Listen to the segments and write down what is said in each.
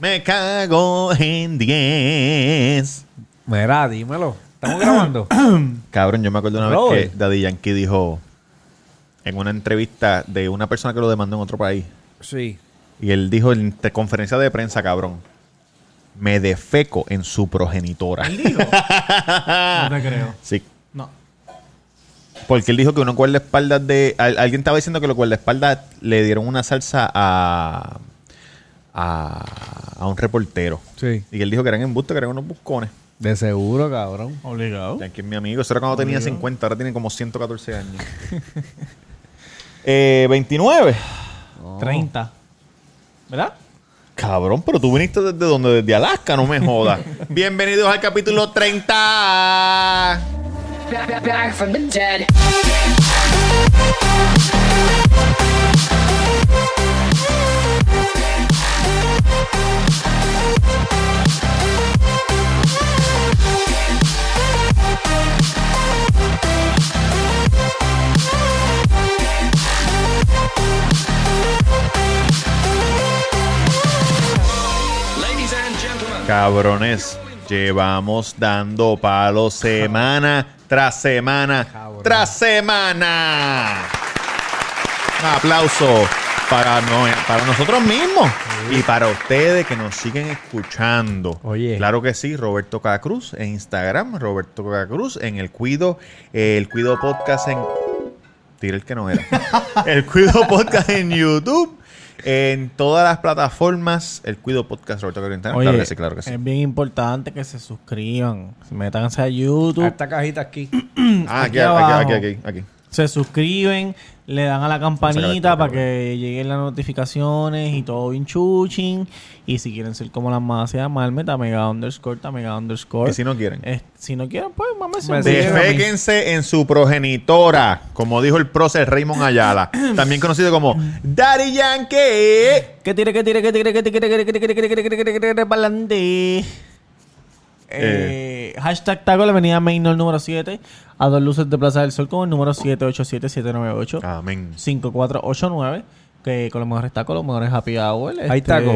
Me cago en 10. Mira, dímelo. ¿Estamos grabando? Cabrón, yo me acuerdo una vez que Daddy Yankee dijo en una entrevista de una persona que lo demandó en otro país. sí. Y él dijo en te- conferencia de prensa, cabrón. Me defeco en su progenitora. ¿Él dijo? no te creo. Sí. No. Porque él dijo que unos guardaespaldas de. al- alguien estaba diciendo que los guardaespaldas le dieron una salsa a. a, a un reportero. Sí. Y él dijo que eran embustes, que eran unos buscones. De seguro, cabrón. Obligado. Yankee es mi amigo. Eso era cuando tenía 50, ahora tiene como 114 años. eh, 29. 30. ¿Verdad? Cabrón, pero tú viniste desde donde? Desde Alaska, no me jodas. Bienvenidos al capítulo 30. Back, back, back from the dead. Cabrones, llevamos dando palos semana tras semana tras semana. Un aplauso para, no- para nosotros mismos y para ustedes que nos siguen escuchando. Oye. Claro que sí, Roberto Cacruz en Instagram, Roberto Cacruz en el Cuido, eh, el Cuido Podcast en... Tira el que no era. el Cuido Podcast en YouTube. En todas las plataformas, el Cuido Podcast Roberto Cacruz claro que sí, claro que sí. es bien importante que se suscriban. Métanse a YouTube. Esta cajita aquí. Ah, aquí, aquí aquí, aquí, aquí. Se suscriben, le dan a la campanita para que lleguen las notificaciones y todo bien chuching. Y si quieren ser como las más, se llamarme Tamega underscore, Tamega underscore. Y si no quieren. Eh, si no quieren, pues mí. Deféquense en su progenitora, como dijo el prócer Raymond Ayala, también conocido como Daddy Yankee. Que tire, que tire, que tire, que tire, que tire, que tire, que tire, que tire, que tire, que tire, que tire, pa'lante. Eh, hashtag taco la avenida Mainor número 7 a dos luces de Plaza del Sol con el número 787-798 Amén. 5489 que con los mejores tacos, los mejores happy hour Hay este, taco.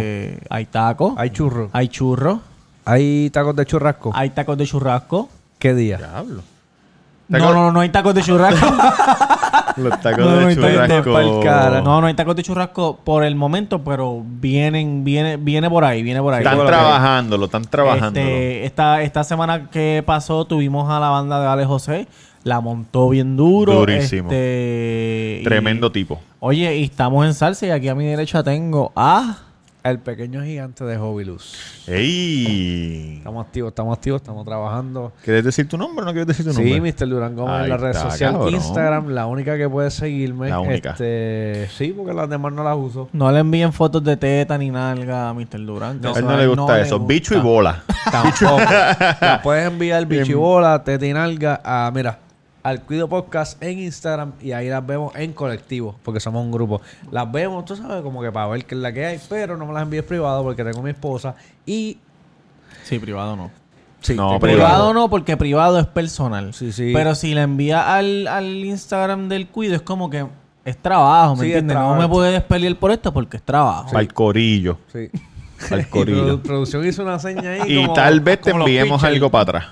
hay taco Hay churro. hay churro Hay tacos de churrasco. hay tacos de churrasco ¿Qué día? Diablo. no, no, no hay tacos de churrasco Los tacos No, no, de está churrasco. cara. no, no hay tacos de churrasco por el momento pero vienen, viene, viene por ahí viene por ahí Están trabajándolo, están trabajando. Este, esta, esta semana que pasó tuvimos a la banda de Ale José. La montó bien duro. Durísimo. Este, y- Tremendo tipo. oye, y estamos en salsa y aquí a mi derecha tengo a... El pequeño gigante de Hobby Luz. ¡Ey! Estamos activos, estamos activos, estamos trabajando. ¿Quieres decir tu nombre o no quieres decir tu Sí, nombre? Mr. Durán Gómez en está, sociales. cabrón. Instagram, la única que puede seguirme. La única. Este, sí, porque las demás no las uso. No le envíen fotos de teta ni nalga a Mr. Durán. a él no le gusta eso. gusta. Bicho y bola. Tampoco. la puedes enviar bichibola, tetinalga a, mira, al Cuido Podcast en Instagram y ahí las vemos en colectivo, porque somos un grupo. Las vemos, tú sabes, como que para ver qué es la que hay, pero no me las envíes privado porque tengo mi esposa y... Sí, privado no. Sí, No, Privado, privado. no, porque privado es personal. Sí, sí. Pero si la envía al, al Instagram del cuido, es como que es trabajo, ¿me Sí, es entiendes? No me puedes pelear por esto porque es trabajo. Al corillo. Sí. Al Y corillo. produ- producción hizo una seña ahí Y como- tal vez te enviemos algo para atrás.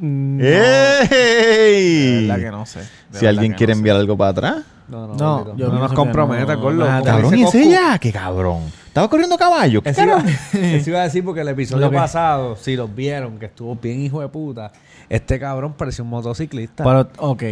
Mm, ¡Ey! De verdad que no sé. De Si alguien quiere no sé. enviar algo para atrás. No, no, No, no, yo no nos comprometa, no, Como Cabrón, y ese ya, qué cabrón. Estaba corriendo caballo. ¿Qué Eso iba, eso iba a decir porque el episodio Lo pasado, si los vieron, que estuvo bien hijo de puta, este cabrón parecía un motociclista. Pero, ok.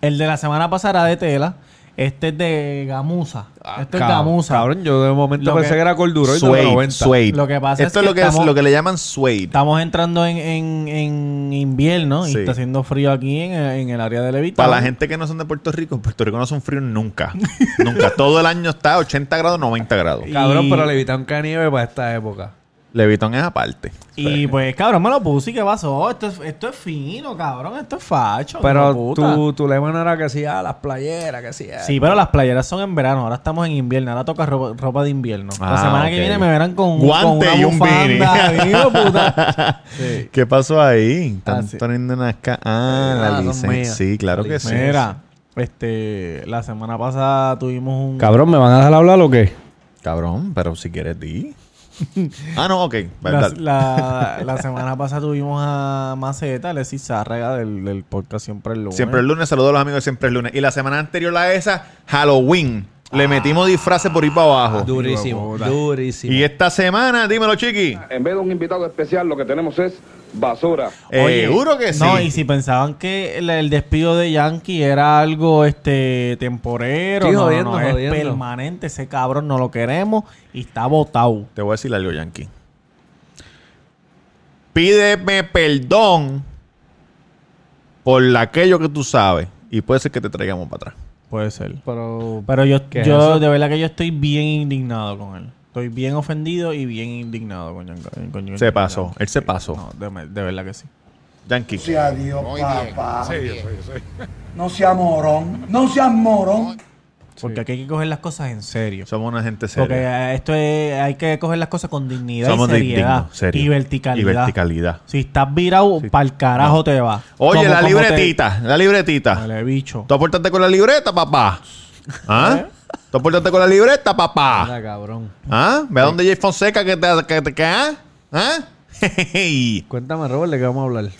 El de la semana pasada era de tela. Este es de gamuza. este es gamuza. Cabrón, yo de momento Lo pensé que- que, era Corduroy de los Suede, 90. suede. Lo que pasa Esto es es, lo que que es lo que le llaman suede. Estamos entrando en, en, en invierno y está haciendo frío aquí en, el- en el área de Levitown. Para la gente que no son de Puerto Rico, en Puerto Rico no son fríos nunca. nunca. Todo el año está a 80 grados, 90 grados. Cabrón, Y- pero le evitaron que nieve para esta época. Levitón es aparte. Y pues, cabrón, me lo puse y qué pasó. Esto es, esto es fino, cabrón. Esto es facho. Pero tu, tu lema no era que sí, ah, las playeras, que sí. ah. Sí, pero las playeras son en verano. Ahora estamos en invierno. Ahora toca ropa, ropa de invierno. Ah, la semana ok. que viene me verán con, Guante con una y un bufanda. Sí. ¿Qué pasó ahí? Están Ah, sí. poniendo unas ca- Ah, la Ah, son licencia. Sí, claro La que sí. Mira, este, la semana pasada tuvimos un... Cabrón, ¿me van a dejar hablar o qué? Cabrón, pero si quieres di. Ah, no, ok. La, la semana pasada tuvimos a Maceta, Alexis Zárraga del, del podcast Siempre el Lunes. Siempre el lunes, saludos a los amigos de Siempre el lunes. Y la semana anterior a esa, Halloween. Le metimos disfraces por ahí para abajo. Durísimo, durísimo. Y esta semana, dímelo, chiqui. En vez de un invitado especial, lo que tenemos es basura. Eh, Seguro que sí. No, y si pensaban que el, el despido de Yankee era algo este temporero, Sí, no, no, jodiendo, no, es jodiendo. permanente, ese cabrón no lo queremos y está votado. Te voy a decir algo, Yankee. Pídeme perdón por aquello que tú sabes. Y puede ser que te traigamos para atrás. Puede ser. Pero, Pero yo, ¿Qué es yo de verdad que yo estoy bien indignado con él. Estoy bien ofendido y bien indignado con Yankee. con Se Yankee. pasó. Él se pasó. No, de, de verdad que sí. Yankee. sea Dios, papá. No sea morón. No sea morón. Porque aquí hay que coger las cosas en serio. Somos una gente Porque seria. eh, esto es, hay que coger las cosas con dignidad Somos y seriedad. dignos, y verticalidad. Y verticalidad. Si estás virado, para el carajo te va. Oye, la como te- libretita. La libretita. Bicho. ¿Tú aportaste con la libreta, papá? ¿Ah? ¿Eh? ¿Tú aportaste con la libreta, papá? Anda, cabrón. ¿Ah? Ve a dónde Jay Fonseca que te... Que, te- que, ¿Ah? ¿Ah? Cuéntame, Robert, ¿de qué vamos a hablar?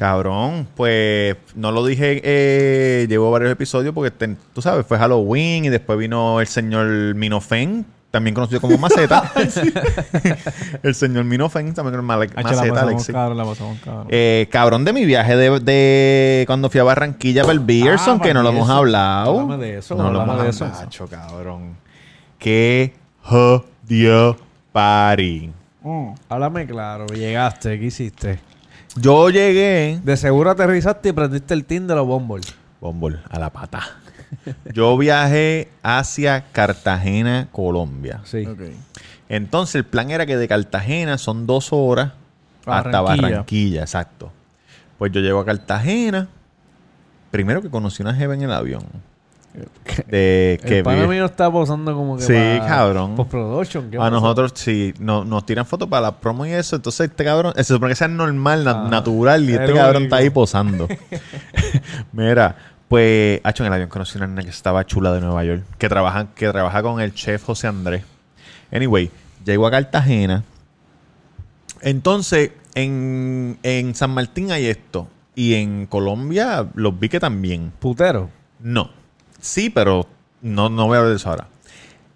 Cabrón, pues no lo dije, eh, llevo varios episodios porque te- tú sabes, fue Halloween y después vino el señor Minofen, también conocido como Maceta. el señor Minofen, también como la Maceta, Alexis. la cabrón. Eh, cabrón, de mi viaje de, de cuando fui a Barranquilla para el Beerson, Ah, que no lo hemos hablado. Háblame de eso, No lo hemos de eso. Hacho, cabrón. Qué jodido party. Háblame claro, llegaste, ¿qué hiciste? Yo llegué De seguro aterrizaste y prendiste el Tinder o Bumble. Bombol, a la pata. Yo viajé hacia Cartagena, Colombia. Sí. Entonces el plan era que de Cartagena son dos horas hasta Barranquilla. Barranquilla, exacto. Pues yo llego a Cartagena. Primero que conocí una jeva en el avión. De que el pana mío está posando como que Sí, para cabrón. Post-production. ¿qué a nosotros sí, no, nos tiran fotos para la promo y eso. Entonces este cabrón, se supone que sea normal, Ah, natural, y este cabrón está ahí posando. Mira, pues, hacho, en el avión conocí una nena que estaba chula de Nueva York, que trabaja, que trabaja con el chef José Andrés. Anyway, llego a Cartagena. Entonces, en, en San Martín hay esto. Y en Colombia los vi que también. Putero. No. Sí, pero no, no voy a hablar de eso ahora.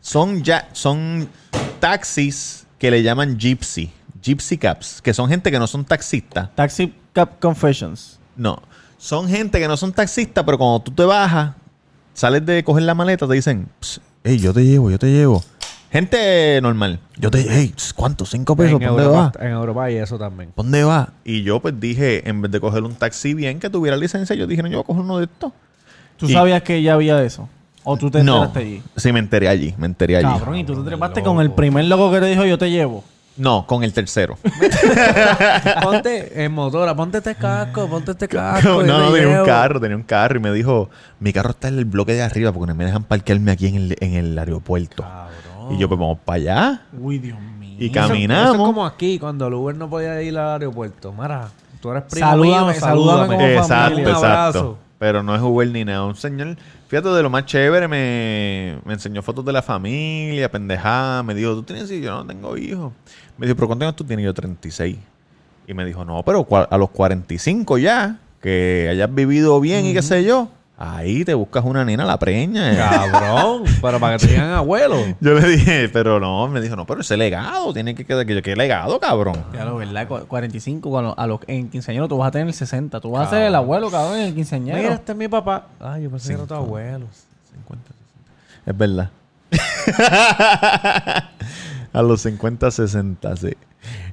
Son ya, son taxis que le llaman gypsy. Gypsy cabs. Que son gente que no son taxistas. Taxi Cap Confessions. No. Son gente que no son taxistas, pero cuando tú te bajas, sales de coger la maleta, te dicen, "Ps, hey, yo te llevo, yo te llevo. Gente normal. Yo te hey, ¿cuánto? ¿Cinco pesos? en, ¿Por dónde? Europa, en Europa hay eso también. ¿Por dónde vas? Y yo pues dije, en vez de coger un taxi bien que tuviera licencia, yo dije, no, yo voy a coger uno de estos. ¿Tú Y- sabías que ya había eso? ¿O tú te No. enteraste allí? Sí, me enteré allí, me enteré allí. Cabrón, y tú te trepaste con el primer loco que te dijo yo te llevo. No, con el tercero. ponte en motora, ponte este casco, ponte este no, casco. no, te tenía un carro, tenía un carro y me dijo, mi carro está en el bloque de arriba porque no me dejan parquearme aquí en el, en el aeropuerto. Y yo, pues vamos para allá. Uy, Dios mío. Y Eso- Eso, caminamos. es como aquí, cuando el Uber no podía ir al aeropuerto. Mara, tú eres primo Salúdame, mío, salúdame como exacto, familia. Un exacto. abrazo. Pero no es Uber ni nada. Un señor, fíjate, de lo más chévere, me, me enseñó fotos de la familia, pendejada. Me dijo, ¿tú tienes hijos? Yo no tengo hijos. Me dijo, ¿pero cuántos años tú tienes? Yo 36. Y me dijo, no, pero a los 45 ya, que hayas vivido bien y qué sé yo. Ahí te buscas una nena, la preña. eh. Cabrón, pero para que te digan abuelo. Yo le dije, pero no, me dijo, no, pero ese legado tiene que quedar. que yo, ¿Qué legado, cabrón? Ya lo verdad, Cu- 45, cuando, a los, en quinceañero tú vas a tener el 60. Tú vas a ser el abuelo, cabrón, en el quinceañero. Mira, este es mi papá. Ay, yo pensé que era tu abuelo. 50, 60. Es verdad. a los 50, 60, sí.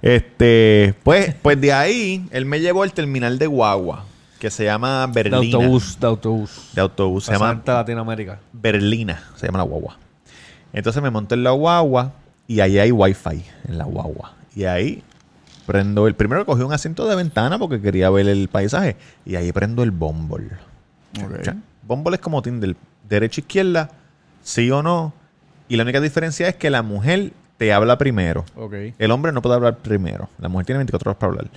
Este, pues, pues de ahí, él me llevó al terminal de Guagua, que se llama De Berlina. autobús, de autobús. De autobús. Se llama Latinoamérica. Berlina, se llama la guagua. Entonces me monté en la guagua y ahí hay wifi en la guagua. Y ahí prendo el... Primero cogí un asiento de ventana porque quería ver el paisaje. Y ahí prendo el Bumble. Ok. Bumble es como Tinder. Derecha, izquierda, sí o no. Y la única diferencia es que la mujer te habla primero. El hombre no puede hablar primero. La mujer tiene 24 horas para hablar.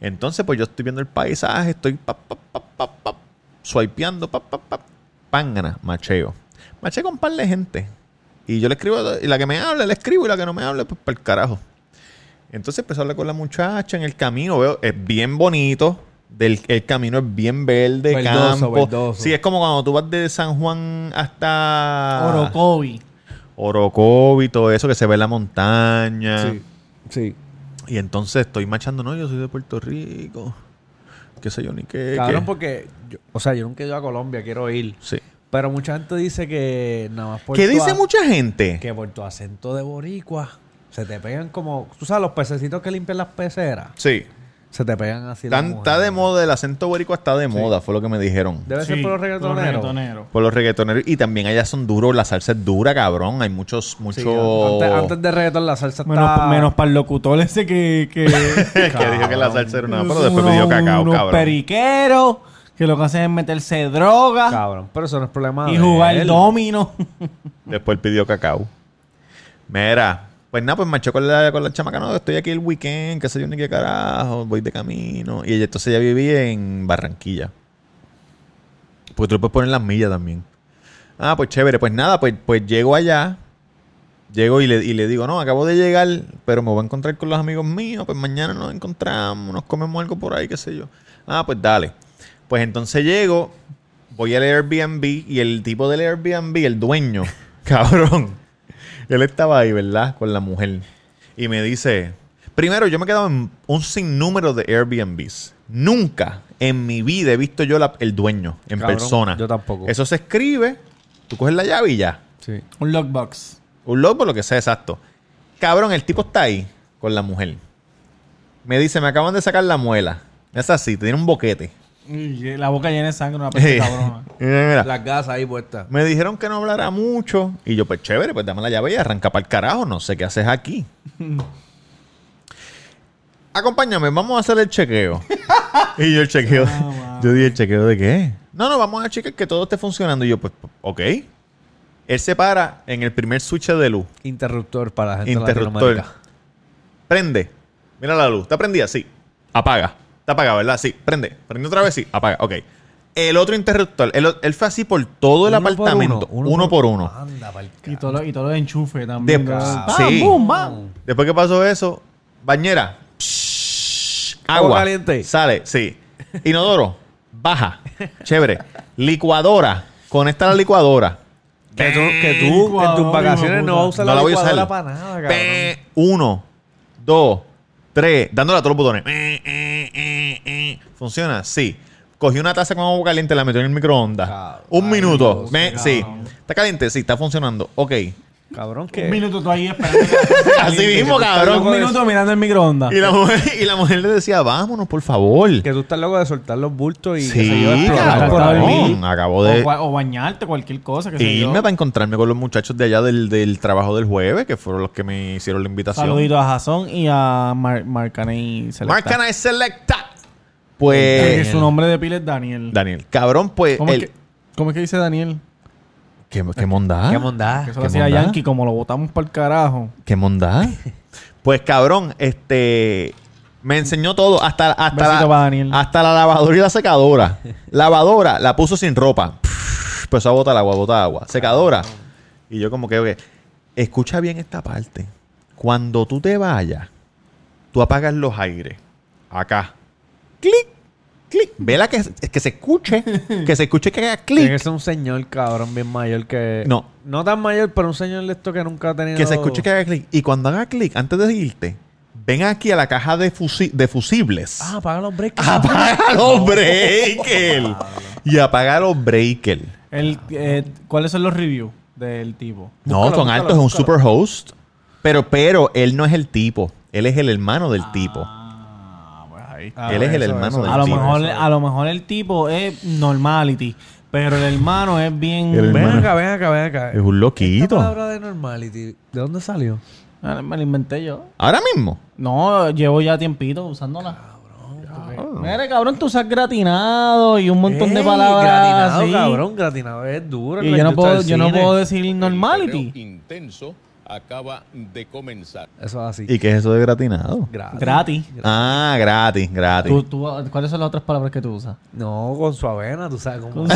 Entonces, pues yo estoy viendo el paisaje, estoy pap, pap, pap, pap, swipeando, pap, pap, pap, pángana, macheo. Macheo con un par de gente. Y yo le escribo, y la que me habla, le escribo, y la que no me habla, pues para el carajo. Entonces empezó a hablar con la muchacha en el camino. Veo, es bien bonito. Del, el camino es bien verde, Verdoso, campo. verdoso. Sí, es como cuando tú vas de San Juan hasta Orocovi. Orocovi, todo eso que se ve en la montaña. Sí. Sí. Y entonces estoy machando, no, yo soy de Puerto Rico. Qué sé yo ni qué. Cabrón, qué. porque... yo- o sea, yo nunca he ido a Colombia, quiero ir. Sí. Pero mucha gente dice que nada más por ¿Qué tu dice mucha gente? Que por tu acento de boricua se te pegan como... Tú sabes, los pececitos que limpian las peceras. Sí. Se te pegan así las Tan- está de moda, el acento boricua está de moda, fue lo que me dijeron. Debe ser Sí, por los reggaetoneros. reggaetoneros. Por los reggaetoneros. Y también allá son duros, la salsa es dura, cabrón. Hay muchos, muchos... Sí, antes, antes de reggaetón la salsa Menos, está... menos para el locutor ese que... que que dijo que la salsa era una... Pero después pidió cacao, unos cabrón. periqueros que lo que hacen es meterse droga Cabrón, pero eso no es problema y de jugar él. domino. Después él pidió cacao. Mira, pues nada, pues marchó con la, con la chamaca, no, estoy aquí el weekend, qué sé yo ni qué carajo, voy de camino. Y entonces ella vivía en Barranquilla. Porque tú le puedes poner las millas también. Ah, pues chévere, pues nada, pues, pues llego allá. Llego y le, y le digo, no, acabo de llegar, pero me voy a encontrar con los amigos míos, pues mañana nos encontramos, nos comemos algo por ahí, qué sé yo. Ah, pues dale. Pues entonces llego, voy al Airbnb y el tipo del Airbnb, el dueño, cabrón, él estaba ahí, ¿verdad? Con la mujer. Y me dice, primero yo me he quedado en un sinnúmero de Airbnbs. Nunca en mi vida he visto yo la- el dueño en Cabrón, persona. yo tampoco. Eso se escribe, tú coges la llave y ya. Sí. Un lockbox. Un logo, lo que sea, exacto. Cabrón, el tipo está ahí con la mujer. Me dice, me acaban de sacar la muela. Es así, tiene un boquete. Y La boca llena de sangre, una peste cabrona. Mira, mira. Las gasas ahí puestas. Me dijeron que no hablara mucho. Y yo, pues chévere, pues dame la llave y arranca para el carajo. No sé qué haces aquí. Acompáñame, vamos a hacer el chequeo. y yo el chequeo. yo dije, ¿el chequeo de qué? No, no, vamos a chequear que todo esté funcionando. Y yo, pues, ok. Él se para en el primer switch de luz. Interruptor para la gente de Interruptor. Prende. Mira la luz. ¿Está prendida? Sí. Apaga. Está apagada, ¿verdad? Sí. Prende. Prende otra vez, sí. Apaga. Ok. El otro interruptor. Él, él fue así por todo el Uno por apartamento. Uno, por uno. Anda, pa'l Y todo lo, y todo lo de enchufe también. De- cabrón. sí. ¡Bam, bum, bam! Después que pasó eso, bañera. Psh, Agua agua. caliente. Sale, sí. Inodoro. Baja. Chévere. Licuadora. Conecta la licuadora. Que tú, que tú en Licuadora, tus vacaciones hijo de no vas a usar No la, la voy a usar. licuadora para nada, cabrón. Pe- Uno, dos, tres, dándole a todos los botones. Eh, eh. ¿Funciona? Sí. Cogí una taza con agua caliente, la metí en el microondas. Cabrón. Un minuto. Dios, Me- sí. ¿Está caliente? Sí, está funcionando. Ok. Cabrón, que... Un minuto tú ahí esperando. Así mismo, Un cabrón. minuto mirando el microondas. Y la, mujer, y la mujer le decía, vámonos, por favor. Que tú estás loco de soltar los bultos y que se Sí, yo cabrón. Acabo O, de o bañarte, cualquier cosa. Que se irme para encontrarme con los muchachos de allá del, del trabajo del jueves, que fueron los que me hicieron la invitación. Saludito a Jason y a Mar Marcaney Selecta. I Selecta. Pues... su nombre de pila es Daniel. Daniel. Cabrón, pues... ¿Cómo, el- es que, ¿Cómo es que dice Daniel? ¿Qué, qué mondad? ¿Qué mondad? Que eso ¿Qué lo hacía? Yankee, como lo botamos para el carajo. ¿Qué mondad? pues cabrón, este me enseñó todo hasta hasta la, hasta la lavadora y la secadora. lavadora la puso sin ropa. Empezó a botar agua, botar agua. Secadora. Y yo como que, ok, escucha bien esta parte. Cuando tú te vayas, tú apagas los aires. Acá. Clic, clic. Vela que, que se escuche. Que se escuche que haga Tiene que clic. ser un señor, cabrón, bien mayor que... No. No tan mayor, pero un señor de esto que nunca ha tenido... Que se escuche que haga clic. Y cuando haga clic, antes de irte, ven aquí a la caja de, fusi- de fusibles. Ah, apaga los breaks. apaga los breakers. y apaga los breakers. El, eh, ¿Cuáles son los reviews del tipo? No, Búscalo, son altos, es un super host. Pero, pero él no es el tipo. Él es el hermano del tipo. Ah, ahí. Ah, él es el eso, hermano eso, del A lo, tipo. mejor, a lo mejor el tipo es normality, pero el hermano es bien... El Ven hermano. acá, ven acá, ven acá. Es un Esta loquito. palabra de normality, ¿de dónde salió? Ah, Me la inventé yo. Ahora mismo. No, llevo ya tiempito usándola. Mira, cabrón, tú usas gratinado y un montón de Ey, palabras Gratinado, así. cabrón, gratinado es duro. en Y la yo no, industria puedo, del yo no cine. puedo decir normality. intenso acaba de comenzar. Eso es así. ¿Y qué es eso de gratinado? Gratis. Gratis. Ah, gratis, gratis. Tú- tú- ¿Cuáles son las otras palabras que tú usas? No, con su avena, tú sabes cómo.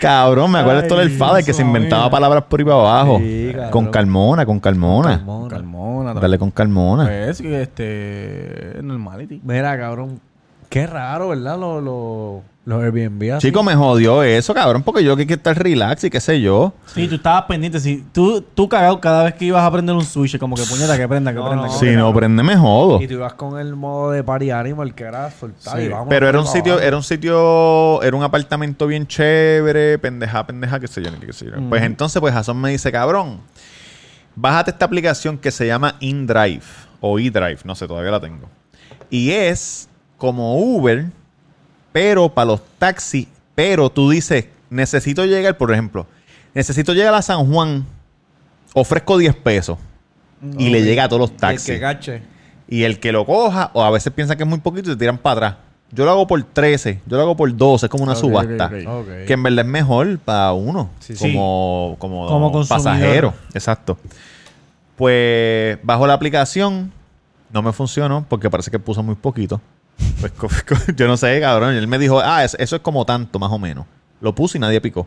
Cabrón, me acuerdo Ay, esto del Fader que se inventaba palabras por ahí para abajo. Sí, con calmona, con calmona. Calmona. Calmona. Dale con calmona. Pues, este... Normality. Mira, cabrón. Qué raro, ¿verdad? Los, los, los Airbnb así. Chico, me jodió eso, cabrón, porque yo que quiero estar relax y qué sé yo. Sí, tú estabas pendiente. Si tú, tú cagado cada vez que ibas a prender un switch, como que puñeta, que prenda, que No, prenda. no. que Si prenda. no prende, me jodo. Y tú ibas con el modo de party animal que era soltar Sí. y vamos. Pero era un sitio, abajo. era un sitio, era un apartamento bien chévere, pendeja, pendeja, qué sé yo, ni qué sé yo. Pues entonces, pues Jason me dice, cabrón, bájate esta aplicación que se llama InDrive o eDrive, no sé, todavía la tengo. Y es como Uber, pero para los taxis, pero tú dices, necesito llegar, por ejemplo, necesito llegar a San Juan, ofrezco 10 pesos y le llega a todos los Y el taxis. que gache. Y el que lo coja, o a veces piensa que es muy poquito y te tiran para atrás. Yo lo hago por 13, yo lo hago por 12, es como una subasta. Que en verdad es mejor para uno, Sí, sí. como, como, Como pasajero. Exacto. Pues bajo la aplicación, no me funcionó porque parece que puso muy poquito. Pues, yo no sé, cabrón. Él me dijo, ah, es- eso es como tanto, más o menos. Lo puse y nadie picó.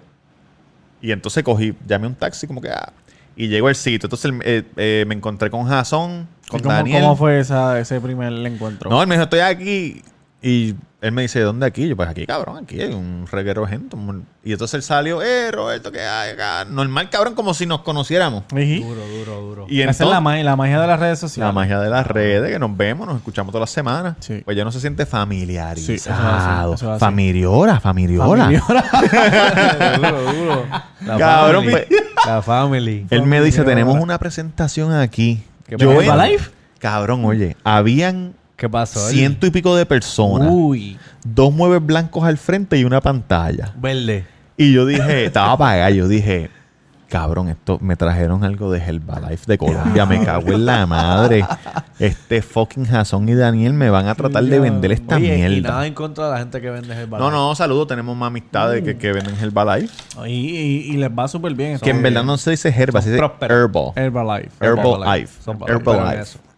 Y entonces cogí, llamé un taxi como que, ah, y llegó el sitio. Entonces eh, eh, me encontré con Jason, ¿Y con cómo, Daniel. ¿Cómo fue esa, ese primer encuentro? No, él me dijo, estoy aquí. Y él me dice, ¿dónde aquí? Yo, pues aquí, cabrón, aquí hay un reguero de gente. Y entonces él salió, eh, Roberto, ¿qué hay acá? Normal, cabrón, como si nos conociéramos. Duro, duro, duro. Y Esa es la, ma- la magia de las redes sociales. la magia de las redes, que nos vemos, nos escuchamos todas las semanas. Sí. Pues ya no se siente Sí, familiarizado. así, eso es así. familiora, familiola. duro, duro. La Cabrón, family. pues- La family. Él me dice, Familiora. tenemos una presentación aquí. ¿Qué Yo pasa? en- ¿Herbalife? Cabrón, oye, habían ¿Qué pasó? ciento y pico de personas. Uy. Dos muebles blancos al frente y una pantalla. Verde. Y yo dije, estaba apagado, yo dije, cabrón, esto me trajeron algo de Herbalife de Colombia, me cago en la madre. Este fucking Jason y Daniel me van a tratar de vender esta Oye, y mierda. nada en contra de la gente que vende No, no, saludos, tenemos más amistades que, que venden Herbalife. Y, y, y les va súper bien. Que en verdad no se dice herba, se dice herbal. Herbalife. Herbalife. Prósperos en Herbalife.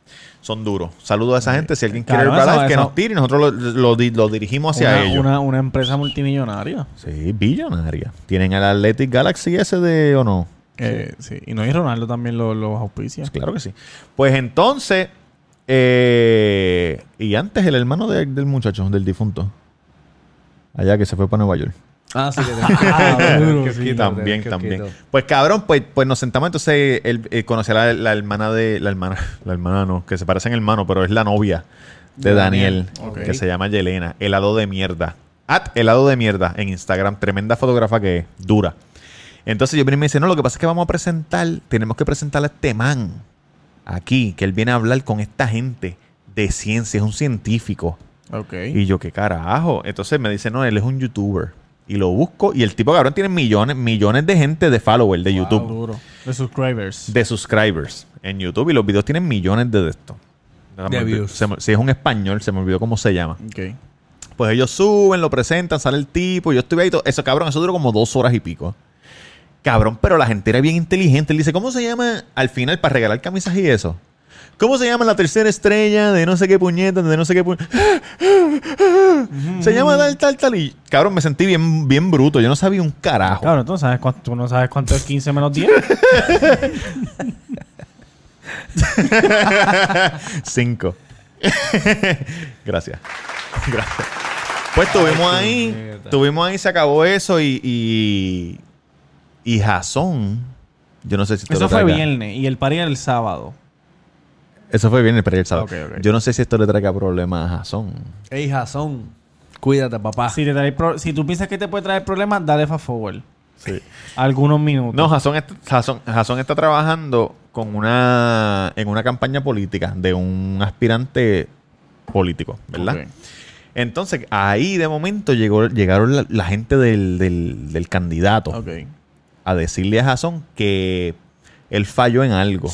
Son duros. Saludos a esa gente. Si alguien quiere Claro, Herbalife, eso- que nos tire y nosotros lo, lo di- lo dirigimos hacia una, ellos. Una, una empresa multimillonaria. Sí, billonaria. ¿Tienen el Athletic Galaxy ese de o no? Eh, sí. Y no y Ronaldo también los lo auspicia. Claro que sí. Pues entonces, eh, y antes el hermano de- del muchacho, del difunto, allá que se fue para Nueva York. Ah, sí, que Ah, duro, te- sí. también, también. Pues cabrón, pues, pues nos sentamos entonces, él eh, conocí a la, la hermana de, la hermana, la hermana no, que se parecen hermano, pero es la novia de Daniel, que se llama Yelena, helado de mierda. At helado de mierda en Instagram, tremenda fotógrafa que es, dura. Entonces yo vine y me dice, no, lo que pasa es que vamos a presentar, tenemos que presentarle a este man aquí, que él viene a hablar con esta gente de ciencia, es un científico. Ok. Y yo, ¿qué carajo? Entonces me dice, no, él es un youtuber. Y lo busco. Y el tipo, cabrón, tiene millones, millones de gente de followers de YouTube. Duro. De subscribers. De subscribers en YouTube. Y los videos tienen millones de esto. De views. Se me- si es un español, se me olvidó cómo se llama. Ok. Pues ellos suben, lo presentan, sale el tipo. Yo estuve ahí. todo- Eso, cabrón, eso duró como dos horas y pico. Cabrón, pero la gente era bien inteligente. Él dice, ¿cómo se llama al final para regalar camisas y eso? ¿Cómo se llama la tercera estrella de no sé qué puñeta, de no sé qué puñeta? Se llama tal, tal, tal. Y cabrón, me sentí bien, bien bruto. Yo no sabía un carajo. Claro, tú no sabes cuánto, tú no sabes cuánto es 15 menos 10. Cinco. Gracias. Gracias. Pues estuvimos ahí. Estuvimos ahí, se acabó eso y. Y, y Jason. Yo no sé si esto Eso fue viernes y el party era el sábado. Eso fue viernes, pero el sábado. Yo no sé si esto le traiga problemas a Jason. Ey, Jason. Cuídate, papá. Si, te trae pro- si tú piensas que te puede traer problemas, dale fast forward. Sí. Algunos minutos. No, Jason está, Jason, Jason está trabajando con una en una campaña política de un aspirante político, ¿verdad? Ok. Entonces, ahí de momento llegó, llegaron la, la gente del, del- del candidato a decirle a Jason que él falló en algo.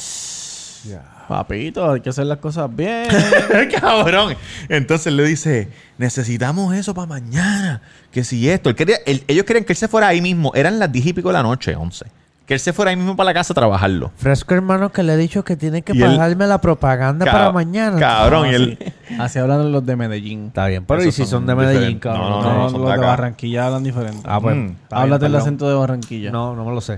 Papito, hay que hacer las cosas bien. Cabrón. Entonces le dice, necesitamos eso para mañana. Que si esto. Él quería, él- ellos querían que él se fuera ahí mismo. Eran las 10 y pico de la noche, 11. Que él se fuera ahí mismo para la casa a trabajarlo. Fresco hermano que le he dicho que tiene que Y él- pagarme la propaganda para mañana. Cabrón, y él... así, así hablan los de Medellín. Está bien, pero Esos ¿y si son son de Medellín, cabrón? No, No, no, los de. Barranquilla hablan diferente. Ah, pues. Mm. Háblate el acento de Barranquilla. No, no me lo sé.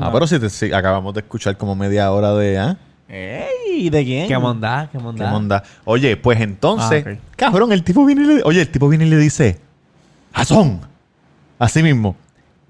Ah, pero si, te- si acabamos de escuchar como media hora de... ¿ah? ¡Ey! ¿De quién? ¿Qué mondá? ¿Qué ¿Qué mondá? onda? Oye, pues entonces, Ah, cabrón, el tipo viene y le, oye, el tipo viene y le dice, Jason, así mismo,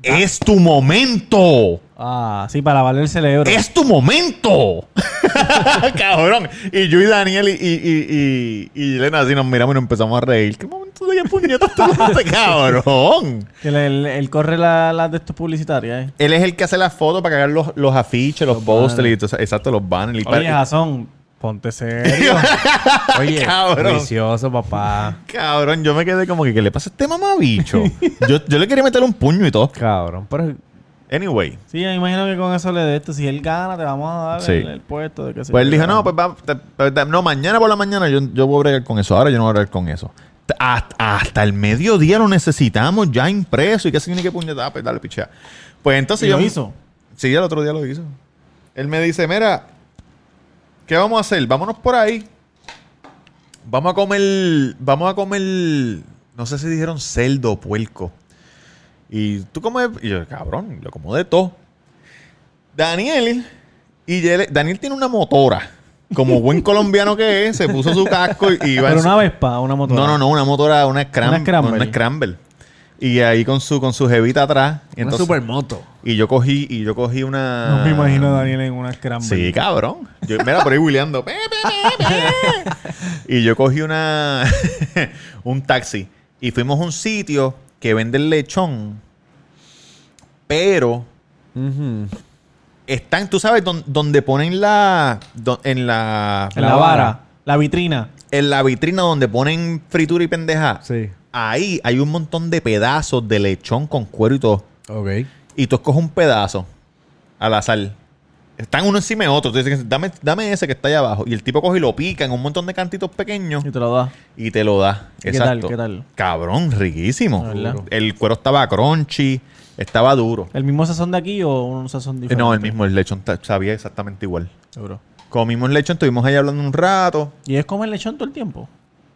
es tu momento, Ah, sí, para lavarle el cerebro. es tu momento, cabrón. Y yo y Daniel y, y, y, y, y Elena así nos miramos y nos empezamos a reír. ¿Qué momento de qué puñetas tú haces, cabrón? Que él, corre las la de estos publicitarias, ¿eh? Él es el que hace las fotos para cagar los, los afiches, los, pósteres y todo eso. Exacto, los banners. Y Oye, para- Jason, ponte serio. Oye, Cabrón. vicioso, papá. Cabrón, yo me quedé como que, ¿qué le pasa a este mamabicho? yo, yo le quería meter un puño y todo. Cabrón, pero... Anyway. sí, me imagino que con eso le de esto. Si él gana, te vamos a dar Sí. el, el puesto. De que Pues él dijo, no, pues va, te- te- te- no, mañana por la mañana yo, yo voy a bregar con eso. Ahora yo no voy a bregar con eso. Hasta, hasta el mediodía lo necesitamos ya impreso y que se tiene que puñetar, pues dale pichea. Pues entonces ¿Y yo... lo hizo? Sí, el otro día lo hizo. Él me dice, mira, ¿qué vamos a hacer? Vámonos por ahí. Vamos a comer, vamos a comer, no sé si dijeron cerdo o puerco. Y tú comes, y yo, cabrón, yo como de todo. Daniel, y Yele- Daniel tiene una motora. Como buen colombiano que es, se puso su casco y iba Pero en su- una Vespa, una motora. no, no, no, una motora, una scram- Una Scramble. Una scramble. Y ahí con su, con su jevita atrás. Una Entonces- supermoto. y yo cogí, y yo cogí una. No me imagino a Daniel en una Scramble. Sí, cabrón. Yo, mira, por ahí huileando. Y yo cogí una. un taxi. Y fuimos a un sitio que vende el lechón. Pero están, tú sabes, don- donde ponen la. don- en la. En la vara, la vitrina. En la vitrina donde ponen fritura y pendeja. Sí. Ahí hay un montón de pedazos de lechón con cuero y todo. Ok. Y tú escoges un pedazo al azar. Están uno encima de otro. Tú dices, dame, dame ese que está ahí abajo. Y el tipo coge y lo pica en un montón de cantitos pequeños Y te lo da. y te lo da. ¿Y qué Exacto. tal? ¿Qué tal? Cabrón, riquísimo. ¿Verdad? El cuero estaba crunchy, estaba duro. ¿El mismo sazón de aquí o un sazón Eh, diferente? No, el mismo, el lechón sabía exactamente igual. Seguro. Comimos lechón, estuvimos ahí hablando un rato. ¿Y es comer lechón todo el tiempo?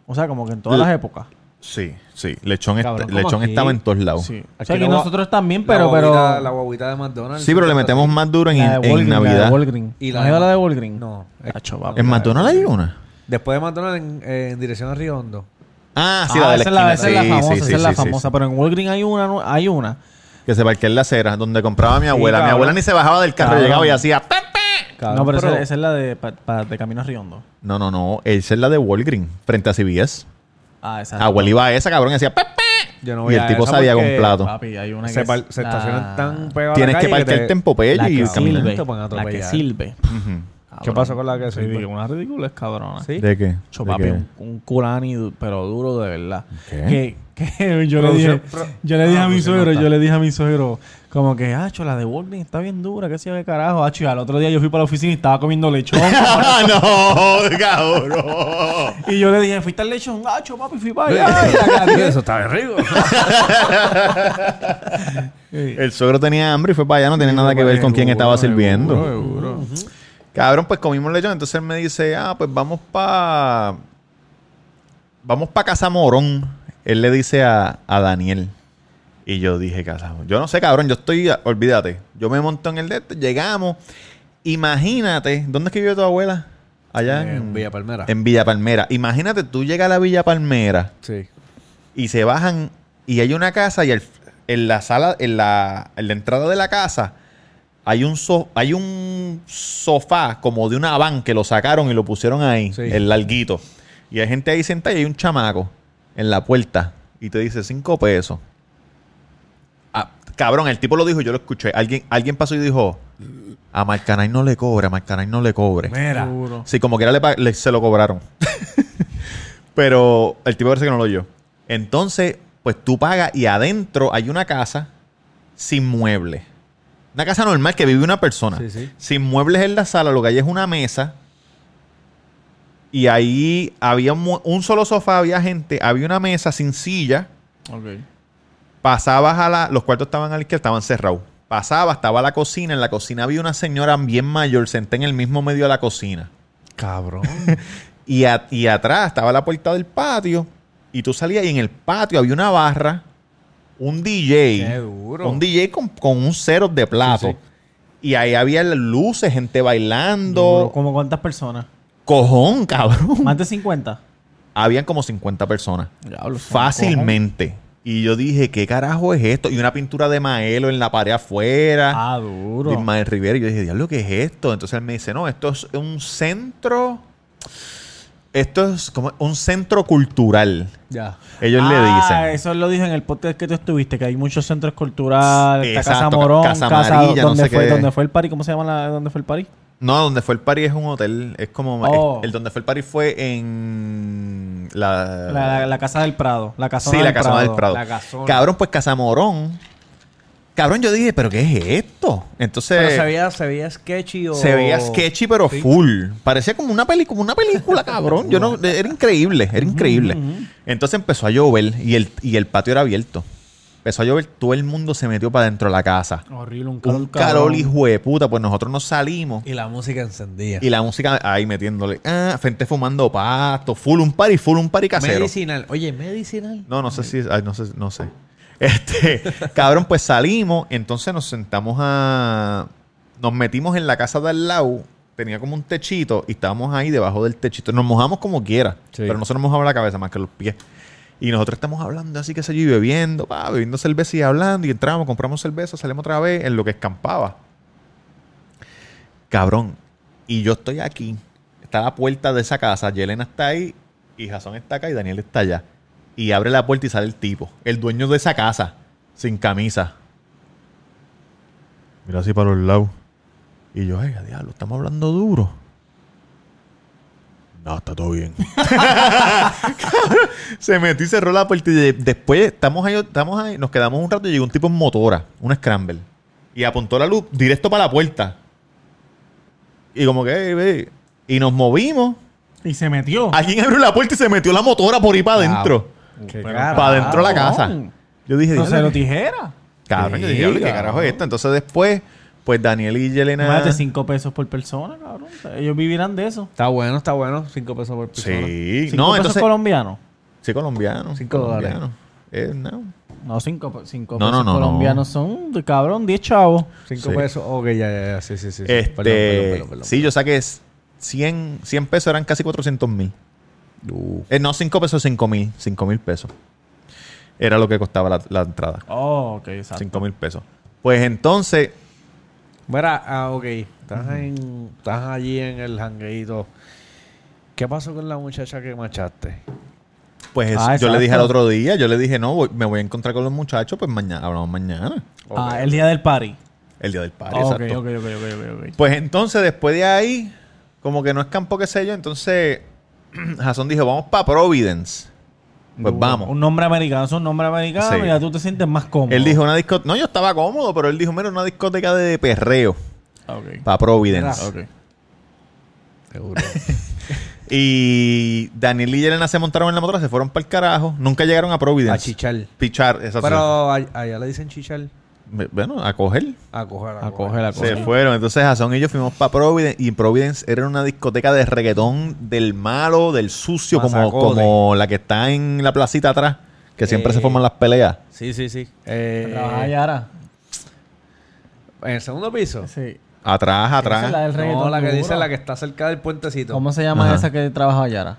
O sea, como que en todas L- las épocas. Sí, sí. Lechón, est- Cabrón, lechón aquí. estaba en todos lados. Sí. O Aquí sea, que la gua- nosotros también, La pero... guaguita- pero La guaguita de McDonald's. Sí, pero le metemos más duro en, la de en Walgreens, la de Navidad. Walgreens. ¿Y ¿Y la la de de, la de Ma- Walgreens? No. Acho, papi. ¿En McDonald's hay una? Después de McDonald's en, eh, en dirección a Río Hondo. Ah, sí, Ah, la de la esa es la, esquina. esa es la Sí, famosa, sí, esa sí, es la sí, sí, famosa. sí. Pero en Walgreens hay una, ¿no? hay una. Que se parquea en la acera, donde compraba mi abuela. mi cabrón. abuela ni se bajaba del carro, Cabrón. llegaba y hacía... "Pe, pe". Cabrón, no, pero, pero- Esa, esa es la de, pa- pa- de Camino a Riondo. No, no, no. Esa es la de Walgreens, frente a CBS. Ah. Abuela iba a esa, cabrón, y hacía... "Pe, pe". Yo no Y el a tipo esa salía con porque plato. Papi, hay una Se, que par- es se la- estacionan tan pegados Tienes que parquearte te- en Popeye La y que caminar. sirve. Te pueden La que atropellar. sirve. ¿Qué pasó con la que sirve? Ridículo, Una ridícula es cabrona. ¿Sí? ¿De qué? Cho, ¿De papi, qué? un, un culani, du- pero duro de verdad. ¿Qué? Que, que yo le Producción- dije, pro- yo le dije Ah, a mi suegro, yo le dije a mi suegro, como que, acho, la de Walgreens está bien dura, qué sé yo qué carajo, acho, y al otro día yo fui para la oficina y estaba comiendo lechón. ¡Ah, no! ¡Cabrón! y yo le dije, fuiste al lechón, acho, papi, fui para allá. y la cagué. Eso está bien rico. El suegro tenía hambre y fue para allá. No tenía nada que ver con quién estaba sirviendo. Seguro, seguro. Cabrón, pues comimos lechón. Entonces él me dice, ah, pues vamos para... Vamos para Casa Morón. Él le dice a, a Daniel. Y yo dije, Casa Morón. Yo no sé, cabrón. Yo estoy... Olvídate. Yo me monto en el de este. Llegamos. Imagínate. ¿Dónde es que vive tu abuela? Allá en, En Villa Palmera. En Villa Palmera. Imagínate, tú llegas a la Villa Palmera Sí. y se bajan y hay una casa y el- en la sala, en la, en la entrada de la casa hay un so- hay un sofá como de una van que lo sacaron y lo pusieron ahí, Sí. el larguito. Y hay gente ahí sentada y hay un chamaco en la puerta y te dice cinco pesos. Cabrón, el tipo lo dijo y yo lo escuché. Alguien, alguien pasó y dijo, a Marcanay no le cobre, a Marcanay no le cobre. Mira. Seguro. Sí, como quiera le, pa- le- se lo cobraron. Pero el tipo parece que no lo oyó. Entonces, pues tú pagas y adentro hay una casa sin muebles. Una casa normal que vive una persona. Sí, sí. Sin muebles en la sala, lo que hay es una mesa. Y ahí había un, mu- un solo sofá, había gente, había una mesa sin silla. Ok. Pasabas a la. Los cuartos estaban a la izquierda, estaban cerrados. pasaba, estaba la cocina. En la cocina había una señora bien mayor sentada en el mismo medio de la cocina. Cabrón. Y, a- y atrás estaba la puerta del patio. Y tú salías y en el patio había una barra, un DJ. Qué duro. Un DJ con, con un cero de plato. Sí, Y ahí había luces, gente bailando. Duro. ¿Como cuántas personas? Cojón, cabrón. ¿Más de 50? Habían como 50 personas. Diablo, Fácilmente. Y yo dije, ¿qué carajo es esto? Y una pintura de Maelo en la pared afuera. Ah, de duro. Ismael Rivera. Y yo dije, diablo, ¿qué es esto? Entonces él me dice, no, esto es un centro. Esto es como un centro cultural. ya. Ellos ah, le dicen. Eso lo dije en el podcast que tú estuviste, que hay muchos centros culturales, está Casa Exacto, Morón, Casa Casa, Amarilla, no donde sé fue, qué. donde fue el party, ¿cómo se llama la, dónde fue el party? No, donde fue el party es un hotel. Es como. Oh. El, el donde fue el party fue en. La. La, la- la Casa del Prado, la casa sí, la Casona del Prado. La casona. Cabrón, pues Casamorón. Cabrón, yo dije, ¿pero qué es esto? Entonces. Pero se veía, se veía sketchy o... Se veía sketchy, pero full. Parecía como una película, una película, cabrón. Yo no, era increíble, era increíble. Entonces empezó a llover y el, y el patio era abierto. Empezó a llover, todo el mundo se metió para dentro de la casa. Horrible, un calor, Un calor, hijo de puta. Pues nosotros nos salimos Y la música encendía. y la música ahí metiéndole. Ah, gente fumando pasto, full un party, full un party casero. Medicinal. Oye, medicinal. No, no sé si. ay, no sé, no sé. Este, cabrón, pues salimos. Entonces nos sentamos a. Nos metimos en la casa de al lado. Tenía como un techito y estábamos ahí debajo del techito. Nos mojamos como quiera. Sí. Pero no se nos mojaba la cabeza más que los pies. Y nosotros estamos hablando así que se y bebiendo, pa, bebiendo cerveza y hablando. Y entramos, compramos cerveza, salimos otra vez en lo que escampaba. Cabrón. Y yo estoy aquí. Está la puerta de esa casa. Yelena está ahí. Y Jason está acá y Daniel está allá. Y abre la puerta y sale el tipo. El dueño de esa casa. Sin camisa. Mira así para los lados. Y yo, ay, diablo, estamos hablando duro. No, está todo bien. Se metió y cerró la puerta. Y de- después estamos ahí, estamos ahí, nos quedamos un rato y llegó un tipo en motora, un scramble. Y apuntó la luz directo para la puerta. Y como que, "Ey, ve", y nos movimos. Y se metió. Alguien abrió la puerta y se metió la motora por ahí para adentro. Qué Para adentro de la casa. Yo dije, No se "Diablo, lo tijera. Cabrón, yo dije, Sí, "Diablo, ¿qué carajo es esto? Entonces después, pues Daniel y Yelena. Más de 5 pesos por persona, cabrón. Ellos vivirán de eso. Está bueno, está bueno. Cinco pesos por persona. Sí, ¿Cinco no, pesos entonces. colombianos? Sí, colombiano. Cinco colombiano. Eh, no. No, 5 cinco No, no, pesos no, no. colombianos son, de cabrón, 10 chavos. Cinco Sí. pesos. Ok, ya, ya, ya. Sí, sí, sí. Este, Perdón, perdón, perdón, perdón. sí, yo saqué 100, 100 pesos, eran casi 400 mil. Uh. Eh, no, 5 pesos, 5 mil. 5 mil pesos. Era lo que costaba la, la entrada. Oh, ok, exacto. 5 mil pesos. Pues entonces, Mira, ah, ok. Estás, en, estás allí en el jangueito. ¿Qué pasó con la muchacha que machaste? pues eso, Ah, yo le dije al otro día, yo le dije, no, voy- me voy a encontrar con los muchachos, pues mañana, hablamos mañana. Ah, el día del party. El día del party, ok, exacto. ok, ok, ok, ok, ok. Pues entonces, después de ahí, como que no escampó, qué sé yo, entonces Jason dijo, vamos para Providence. Pues vamos. Un nombre americano, es un nombre americano Sí. y ya tú te sientes más cómodo. Él dijo una discoteca. No, yo estaba cómodo, pero él dijo, mira, una discoteca de perreo Ah, Ok. para Providence. Ok. Seguro. Y Daniel y Yelena se montaron en la motora, se fueron para el carajo. Nunca llegaron a Providence. a chichar. Pichar, exacto. Pero allá le dicen chichar. Bueno, a coger. A coger, A coger, a Se coger. fueron. Entonces Jason y yo fuimos para Providence. Y Providence era una discoteca de reggaetón del malo, del sucio, como, como la que está en la placita atrás. Que siempre Eh. se forman las peleas. Sí, sí, sí. Eh, Trabaja Yara. en el segundo piso. Sí. Atrás, Esa atrás. es la del No, reggaetón la que duro. dice la que está cerca del puentecito. ¿Cómo se llama Ajá. esa que trabaja Yara?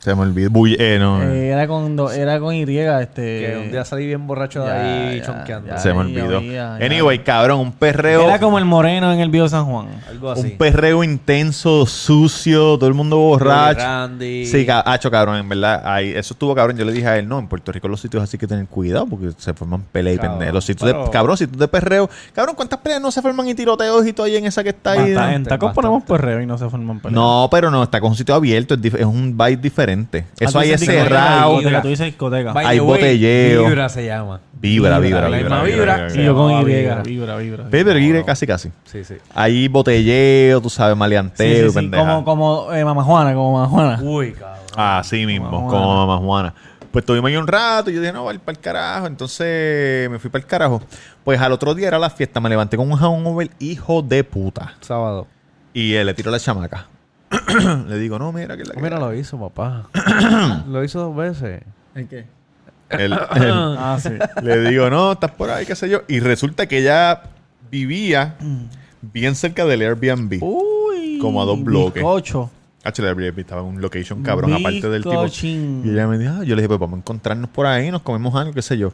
Se me olvidó. Bull- eh, no. Eh, era con do- era con Y, este. Que un día salí bien borracho de Ya, ahí ya, chonqueando. ya. se me olvidó. ya, ya. Anyway, cabrón, un perreo. Era como el moreno en el Bio San Juan. Algo así. Un perreo intenso, sucio, todo el mundo borracho. Randy. Sí, ca- hacho, cabrón, en verdad. Ahí, eso estuvo cabrón. Yo le dije a él, no, en Puerto Rico los sitios así que tener cuidado porque se forman peleas y pendejas. Los sitios de, cabrón, sitios de perreo. Cabrón, ¿cuántas peleas no se forman y tiroteos y todo ahí en esa que está ahí? Bastante, en tacos ponemos perreo y no se forman peleas. No, pero no, está con un sitio abierto, es, dif- es un vibe diferente. Ah, Eso ahí es cerrado. discoteca, Tú dices discoteca. By hay botelleo. Vibra se llama. Vibra, vibra, La vibra. misma vibra, vibra. vibra, Y yo con Y. vibra. Vibra, vibra. No. casi, casi. Sí, sí. Hay botelleo, tú sabes, maleanteo, pendeja. Como, como eh, Mamá Juana, como Mamá Juana. Uy, cabrón. Así mismo, como. Mamá Juana. Pues estuvimos ahí un rato y yo dije, no, voy para el carajo. Entonces me fui para el carajo. Pues al otro día era la fiesta. Me levanté con un hangover hijo de puta. Sábado. Y eh, le tiro la chamaca. le digo, no, mira que la que- Mira, lo hizo, papá. lo hizo dos veces. ¿En qué? El- el- Ah, sí. le digo, no, estás por ahí, qué sé yo. Y resulta que ella vivía bien cerca del Airbnb. Uy. Como a dos bloques. Bizcocho. Hacho, el Airbnb estaba en un location cabrón, aparte del tipo. Y ella me dijo, ah, yo le dije, pues vamos a encontrarnos por ahí, nos comemos algo, qué sé yo.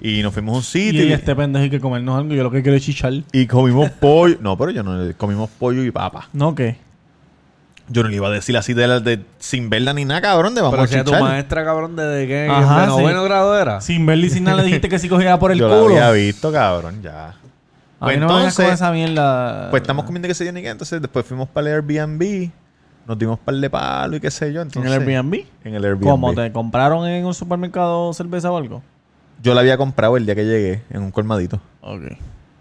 Y nos fuimos a un Y, sitio y, este pendejo hay que comernos algo. Yo lo que quiero es chichar. y comimos pollo. No, pero yo no, comimos pollo y papa. ¿No qué? Yo no le iba a decir así de, la- de sin verla ni nada, cabrón, de vamos Pero a si a tu maestra, cabrón, ¿desde qué? Ajá, ¿De sí. grado era? Sin verle y sin nada le dijiste que si cogía por el Yo culo. la había visto, cabrón, ya. A Pues mí no me vengas entonces- esa mierda. Pues estamos comiendo qué sé yo ni qué. Entonces después fuimos para el Airbnb. Nos dimos par de palo y qué sé yo. ¿En Entonces, el Airbnb? En el Airbnb. ¿Cómo? ¿Te compraron en un supermercado cerveza o algo? Yo la había comprado el día que llegué en un colmadito. Ok.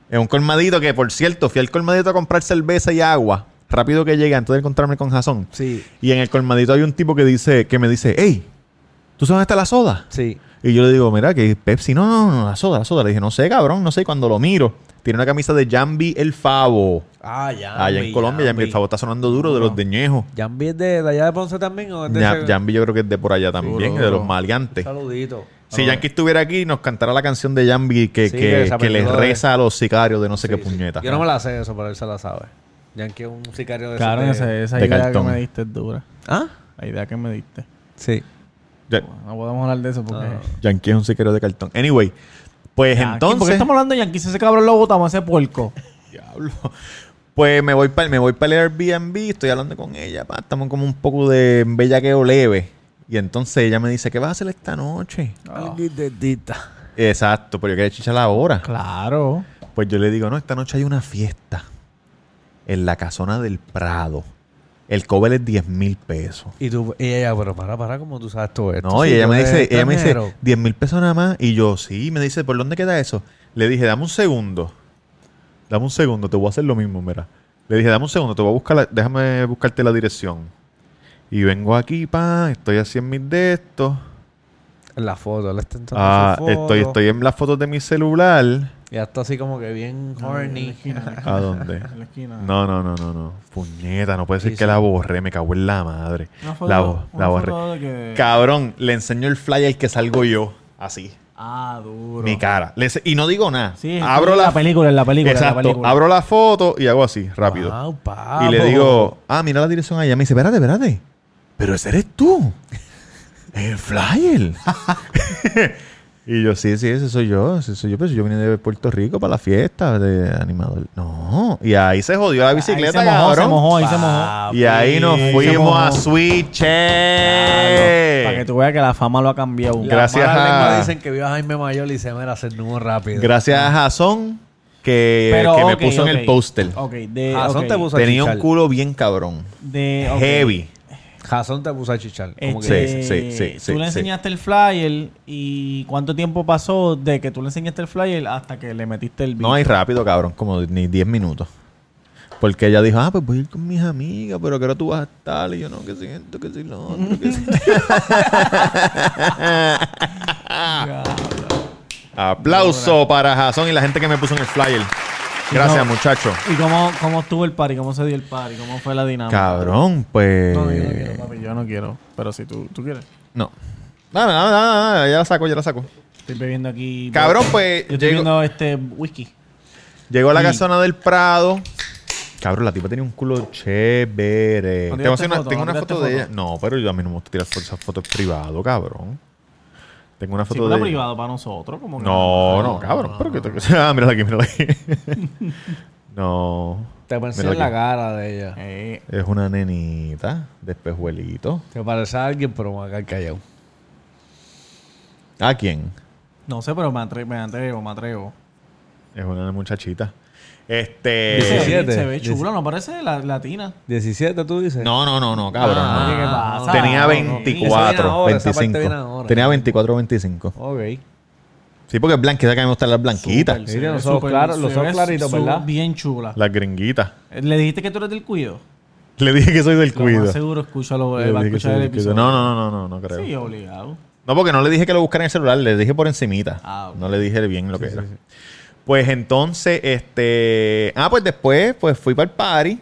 En un colmadito que, por cierto, fui al colmadito a comprar cerveza y agua. Rápido que llegué antes de encontrarme con Jason. Sí. Y en el colmadito hay un tipo que dice, que me dice, hey, ¿tú sabes dónde está la soda? Sí. Y yo le digo, mira, que Pepsi, no, no, no, la soda, la soda. Le dije, no sé, cabrón, no sé. Y cuando lo miro, tiene una camisa de Jambi el Favo. Ah, ya. Allá en Colombia, Jambi el Favo está sonando duro de los de Ñejo. ¿Jambi es de, de allá de Ponce también o es de Ya- ese- Jambi yo creo que es de por allá también, de los maleantes. Saludito. Si Yankee estuviera aquí, nos cantará la canción de Jambi que, Sí, que, que se que le aprendió de- reza a los sicarios de no sé Sí, qué sí. puñeta. Yo no me la sé eso, pero él se la sabe. Yankee es un sicario de Claro, de- esa de idea cartón. que me diste es dura. ¿Ah? La idea que me diste. Sí. Ya- No podemos hablar de eso porque... No. Yankee es un sicario de cartón. Anyway, pues Yankee, entonces... ¿Por qué estamos hablando de Yankee? Si ese cabrón lo botamos a ese puerco. Diablo. Pues me voy para me voy para el Airbnb, estoy hablando con ella, pa, estamos como un poco de bellaqueo leve. Y entonces ella me dice, ¿qué vas a hacer esta noche? Exacto, pero yo quería chichar ahora. Claro. Pues yo le digo, no, esta noche hay una fiesta en la casona del Prado. El cover es 10 mil pesos. Y tú, y ella, pero para, para, como tú sabes todo esto. No, y ella me dice, ella me dice, extranjero. 10 mil pesos nada más. Y yo, sí, me dice, ¿por dónde queda eso? Le dije, dame un segundo. Dame un segundo, te voy a hacer lo mismo, mira. Le dije, dame un segundo, te voy a buscar, la- déjame buscarte la dirección. Y vengo aquí, pa, estoy así en mis de estos. En la foto, él está Ah, foto. estoy, estoy en las fotos de mi celular. Ya está así como que bien horny. ¿A dónde? En la esquina. No, no, no, no, no. Puñeta, no puede ser que sí. la borré, me cago en la madre. Una foto, La, bo- una la borré. foto de que- Cabrón, le enseño el flyer que salgo yo, así. Ah, duro. Mi cara. Y no digo nada. Sí, abro en la, la película, en la película, en la Exacto. película. Abro la foto y hago así, rápido. Wow, y le digo, ah, mira la dirección allá. Me dice, espérate, espérate. Pero ese eres tú. El flyer. y yo, sí, sí, ese soy yo. Ese soy yo. Pero yo vine de Puerto Rico para la fiesta de animador. No. Y ahí se jodió la Ahí bicicleta, se mojó, se cabrón. mojó, ahí se mojó. Y ahí nos fuimos a Switch. Para que tú veas que la fama lo ha cambiado. Gracias a- dicen que vio a Jaime Mayor y se me hacer nudo rápido. Gracias a Jason que, Pero, que me puso en el póster. Ok, de. Jason ok, te puso a Tenía un culo bien cabrón. de. Heavy. Jason te puso a chichar. Como que Este, sí, sí, sí, Tú le sí. enseñaste el flyer y cuánto tiempo pasó de que tú le enseñaste el flyer hasta que le metiste el No hay rápido, cabrón, como ni 10 minutos. Porque ella dijo, ah, pues voy a ir con mis amigas, pero que ahora tú vas a estar. Y yo, no, que siento, que otro, que. Aplauso para Jason y la gente que me puso en el flyer. Gracias, no- muchacho. ¿Y cómo, cómo estuvo el party? ¿Cómo se dio el party? ¿Cómo fue la dinámica? Cabrón, pues. No, yo no quiero, papi. Yo no quiero. Pero si tú, tú quieres. No. Nada, nada, nada, nada, ya la saco, ya la saco. Estoy bebiendo aquí. Cabrón, pues. Yo estoy Llegó, viendo este whisky. llegó a la y- casona del Prado. Cabrón, la tipa tenía un culo chévere. ¿No Tengo, una, foto? tengo ¿No una tiraste foto de foto? ella. No, pero yo a mí no me gusta tirar esas fotos privado, cabrón. Tengo una foto de ella. privado para nosotros, como que No, no, cabrón. Pero que te... Ah, mírala aquí, mírala aquí. no. te pensé Mira en la cara de ella. Eh, Es una nenita de espejuelito. Te parece a alguien, pero me va a quedar callado. ¿A quién? no sé, pero me atrevo, me atrevo, me atrevo. Es una muchachita. Este. ve- 17. Se ve chula, no parece la, latina. 17, tú dices. No, no, no, no, cabrón. Ah, no. ¿qué pasa? Tenía No, no, no. 24, ahora, esa parte 25. viene ahora. Tenía 24 o 25. Ok. Sí, porque es blanquita, que me gustan las blanquitas. Sí, los ojos claros, los claritos, ¿verdad? Bien chula. Las gringuitas. ¿Le dijiste que tú eres del cuido? Le dije que soy del Lo cuido. más seguro escúchalo, eh, va a escuchar el episodio. No, no, no, no, no, no creo. Sí, obligado. No, porque no le dije que lo buscara en el celular, le dije por encimita. Ah. No le dije bien lo que era. Pues entonces, este... Ah, pues después, pues fui para el party.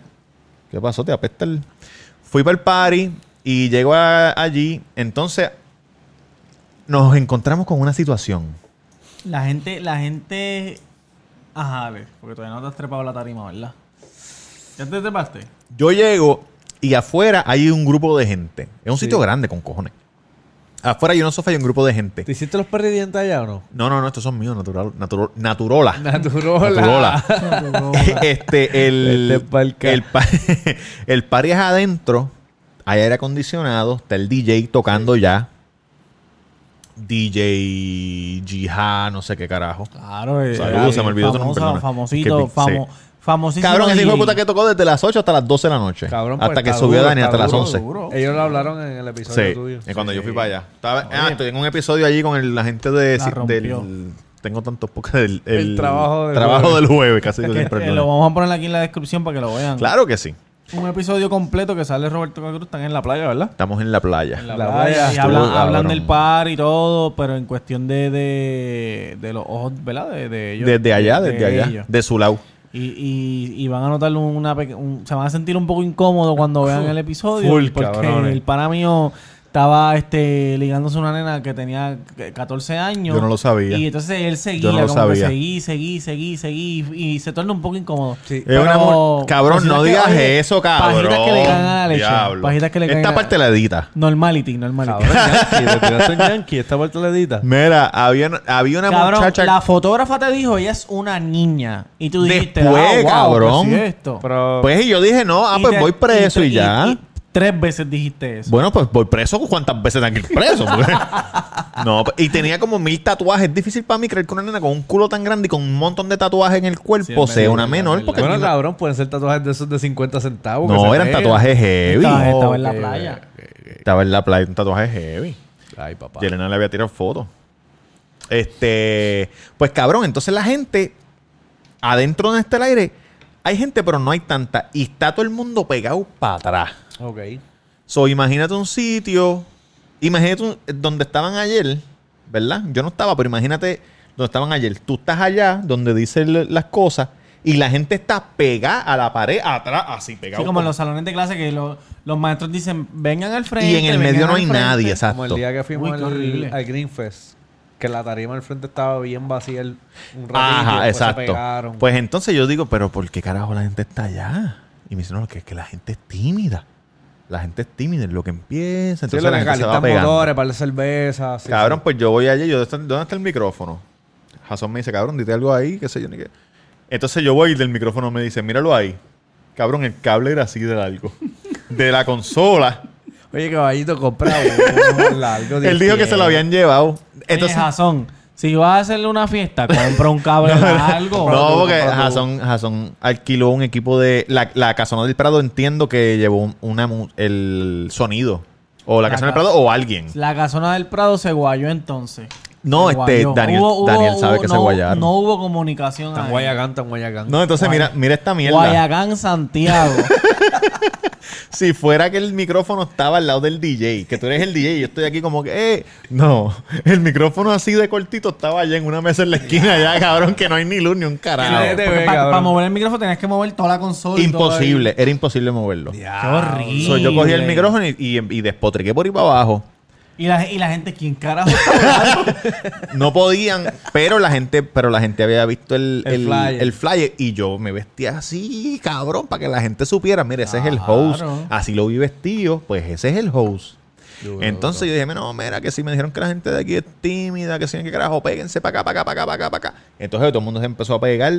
¿Qué pasó? Te apesta el... Fui para el party y llego a- allí. Entonces, nos encontramos con una situación. La gente, la gente. Ajá, dale, porque todavía no te has trepado la tarima, ¿verdad? ¿Ya te trepaste? Yo llego y afuera hay un grupo de gente. Es un sitio grande con cojones. Afuera hay unos sofás y un grupo de gente. ¿Te hiciste los perdidientes allá o no? No, no, no, estos son míos, natural, naturo- naturola. Naturola. Naturola. este, el, ca- el, pa- el party es adentro. Hay aire acondicionado. Está el DJ tocando ya. DJ Jihad, no sé qué carajo. Claro, eh, Saludos, se me olvidó tu famoso, nombre. Famosito, famo, sí. Famosísimo. Cabrón, ese hijo de puta que tocó desde las 8 hasta las 12 de la noche. Cabrón, pues, hasta que está subió duro, Dani está hasta las duro, 11. duro. Ellos lo hablaron en el episodio Sí, tuyo. es cuando yo fui para allá. Estaba, ah, estoy en un episodio allí con el- la gente de, La rompió. del... Tengo tantos pocas del El trabajo del trabajo jueves. del jueves, casi Que, siempre eh, lo lunes. vamos a poner aquí en la descripción para que lo vean. Claro que sí. Un episodio completo que sale Roberto Cacruz, están en la playa, ¿verdad? Estamos en la playa. En la, La playa, playa y estuvo hablan, cabrón. hablan del par y todo, pero en cuestión de, de, de los ojos, ¿verdad? De, de ellos. Desde allá, de desde allá. ellos. De su lado. Y, y, y van a notar una un- se van a sentir un poco incómodos cuando vean el episodio. Full, porque el pana mío estaba este, ligándose a una nena que tenía 14 años. Yo no lo sabía. Y entonces él seguía, Yo no lo como que sabía. seguí, seguí, seguí, seguí. Y se torna un poco incómodo. Sí. Es una cabrón, no que, digas oye, eso, cabrón. Pajitas que le caen a la leche. Diablo. Pajitas que le caen Esta a- parte la edita. Normality, normality. Cabrón, Yankee. Esta parte la edita. Mira, había, había una Cabrón, muchacha... la fotógrafa te dijo, ella es una niña. Y tú dijiste, Después, ah, wow, cabrón. pues sí esto. Pero... Pues y yo dije, no, ah, Y pues te- voy preso y, ya. Tres veces dijiste eso. Bueno, pues voy preso. ¿Cuántas veces tengo que ir preso? No, y tenía como mil tatuajes. Es difícil para mí creer que una nena con un culo tan grande y con un montón de tatuajes en el cuerpo Sí, sea una menor. verdad. Porque bueno, no- cabrón, pueden ser tatuajes de esos de 50 centavos. no, eran tatuajes heavy. Estaba, estaba en la playa. Estaba en la playa un tatuaje heavy. Ay, papá. Yelena le había tirado fotos. Este, pues cabrón, entonces la gente adentro de este aire hay gente, pero no hay tanta y está todo el mundo pegado para atrás. Ok. So, imagínate un sitio, imagínate un- donde estaban ayer, ¿verdad? Yo no estaba, pero imagínate donde estaban ayer. Tú estás allá donde dicen las cosas y la gente está pegada a la pared atrás, así pegado. Sí, como en los salones de clase que lo- los maestros dicen, vengan al frente. y en el medio no hay frente". nadie, Como exacto. el día que fuimos Uy, al, al Greenfest. Que la tarima al frente estaba bien vacía el- un ratito. Ajá, después se exacto. pegaron. Pues entonces yo digo, pero ¿por qué carajo la gente está allá? Y me dicen, no, que es que la gente es tímida. La gente es tímida, es lo que empieza. Sí, Entonces lo la gente se va pegando. motores, de sí, cabrón, sí. pues yo voy allí, yo, ¿dónde está, dónde está el micrófono? Jason me dice, cabrón, dite algo ahí, qué sé yo, ni qué. Entonces yo voy y del micrófono me dice, míralo ahí. Cabrón, el cable era así de largo. De la consola. Oye, caballito, comprado. largo, Él dijo que se lo habían llevado. Entonces, Jason, si vas a hacerle una fiesta, compra un cable largo. no, porque. Jason, Jason alquiló un equipo de... La, la Casona del Prado entiendo que llevó un- una, el sonido. O la, La Casona del Prado o alguien. La casona del Prado se guayó entonces. No, Se este, guayó. Daniel- Daniel sabe que se guayaron. No hubo comunicación. Tan. Guayacán, tan Guayacán. No, entonces mira, mira esta mierda. Guayacán, Santiago. Si fuera que el micrófono estaba al lado del DJ, que tú eres el DJ y yo estoy aquí como que, eh, no, el micrófono así de cortito estaba allá en una mesa en la esquina allá, cabrón, que no hay ni luz ni un carajo. Para mover el micrófono tenías que mover toda la consola. Imposible, era imposible moverlo. Qué horrible. So, yo cogí el micrófono y, y, y despotriqué por ahí para abajo. Y la, y la gente, ¿quién carajo está? No podían, pero la gente, pero la gente había visto el, El el, flyer. el flyer y yo me vestía así, cabrón, para que la gente supiera, mira, ese es el host. Así lo vi vestido, pues ese es el host. Entonces yo dije, no, mira, que si me dijeron que la gente de aquí es tímida, que si que carajo, péguense para acá, para acá, para acá, para acá, para acá. Entonces todo el mundo se empezó a pegar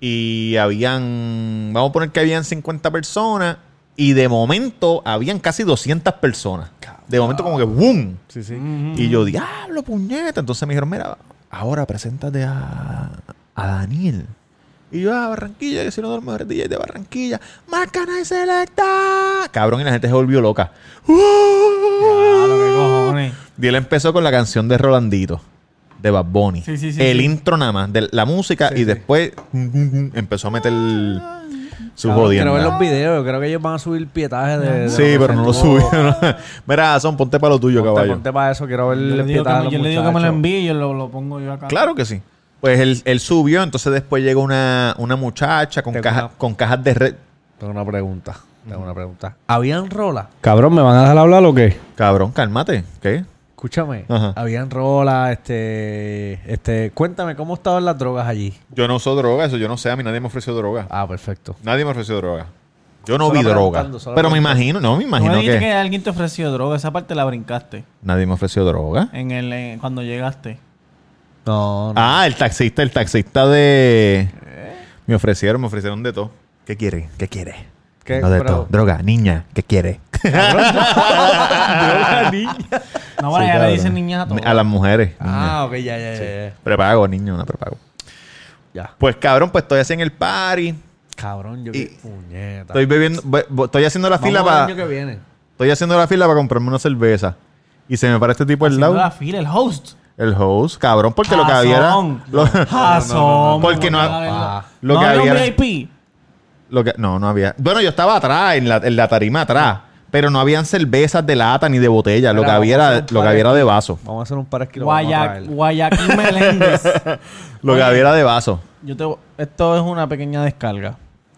y habían, vamos a poner que habían 50 personas y de momento habían casi 200 personas. De momento como que ¡boom! Sí, sí. Y yo, diablo, puñeta. Entonces me dijeron, mira, ahora preséntate a, a Daniel. Y yo, a Barranquilla, que si mejores DJs de Barranquilla. Marcana y selecta. Cabrón, y la gente se volvió loca. Claro, qué cojones. Y él empezó con la canción de Rolandito, de Bad Bunny. Sí, sí, sí, el intro nada más, de la música, y después empezó a meter su Cabrón, Quiero ver los videos. Yo creo que ellos van a subir pietajes de. de Sí, pero no lo tuvo. Mira, son ponte para lo tuyo, Ponte, caballo. ponte para eso. Quiero ver el le digo que, pietaje yo le digo que me lo envíe y yo lo, lo pongo yo acá. Claro que sí. Pues él, él subió, entonces después llegó una, una muchacha con, caja- una- con cajas de red. Tengo una pregunta. Tengo una pregunta. ¿Habían rolas? Cabrón, ¿me van a dejar hablar o qué? Cabrón, cálmate. ¿Qué? Escúchame. Ajá. Habían rolas, este, este, cuéntame cómo estaban las drogas allí. Yo no uso droga, eso yo no sé. A mí nadie me ofreció droga. Ah, perfecto. Nadie me ofreció droga. Yo no Solo vi droga. preguntando, solo Pero me preguntando. imagino, no, me No imagino dijiste que, que alguien te ofreció droga. Esa parte la brincaste. nadie me ofreció droga. En el, en- cuando llegaste. No, no. Ah, el taxista, el taxista de... Me ofrecieron, me ofrecieron de todo. ¿Qué quiere? ¿Qué quiere? ¿Qué? No de Pero- todo. Droga, niña, ¿qué quiere? No, bueno, ya cabrón. le dicen niñas a todos. A las mujeres. Ah, ok, ya, ya, ya, ya. Prepago, niño, una prepago. Ya. Pues cabrón, pues estoy haciendo el party. Cabrón, yo qué puñeta. Estoy bebiendo, be- estoy haciendo la Vamos fila para... año que viene. Estoy haciendo la fila para comprarme una cerveza. Y se me para este tipo al lado. la fila, el host. El host, cabrón, porque lo que había era... Lo, Jazón. Porque no- Ah. lo no que había VIP. Lo que, no, no había. Bueno, yo estaba atrás, en la, en la tarima atrás. Pero no habían cervezas de lata ni de botella. Lo que había era, lo que había era de vaso. Vamos a hacer un par aquí. lo vamos a Guaya- traer. Guayaquil Meléndez. Lo que había era de vaso. Yo te, esto es una pequeña descarga.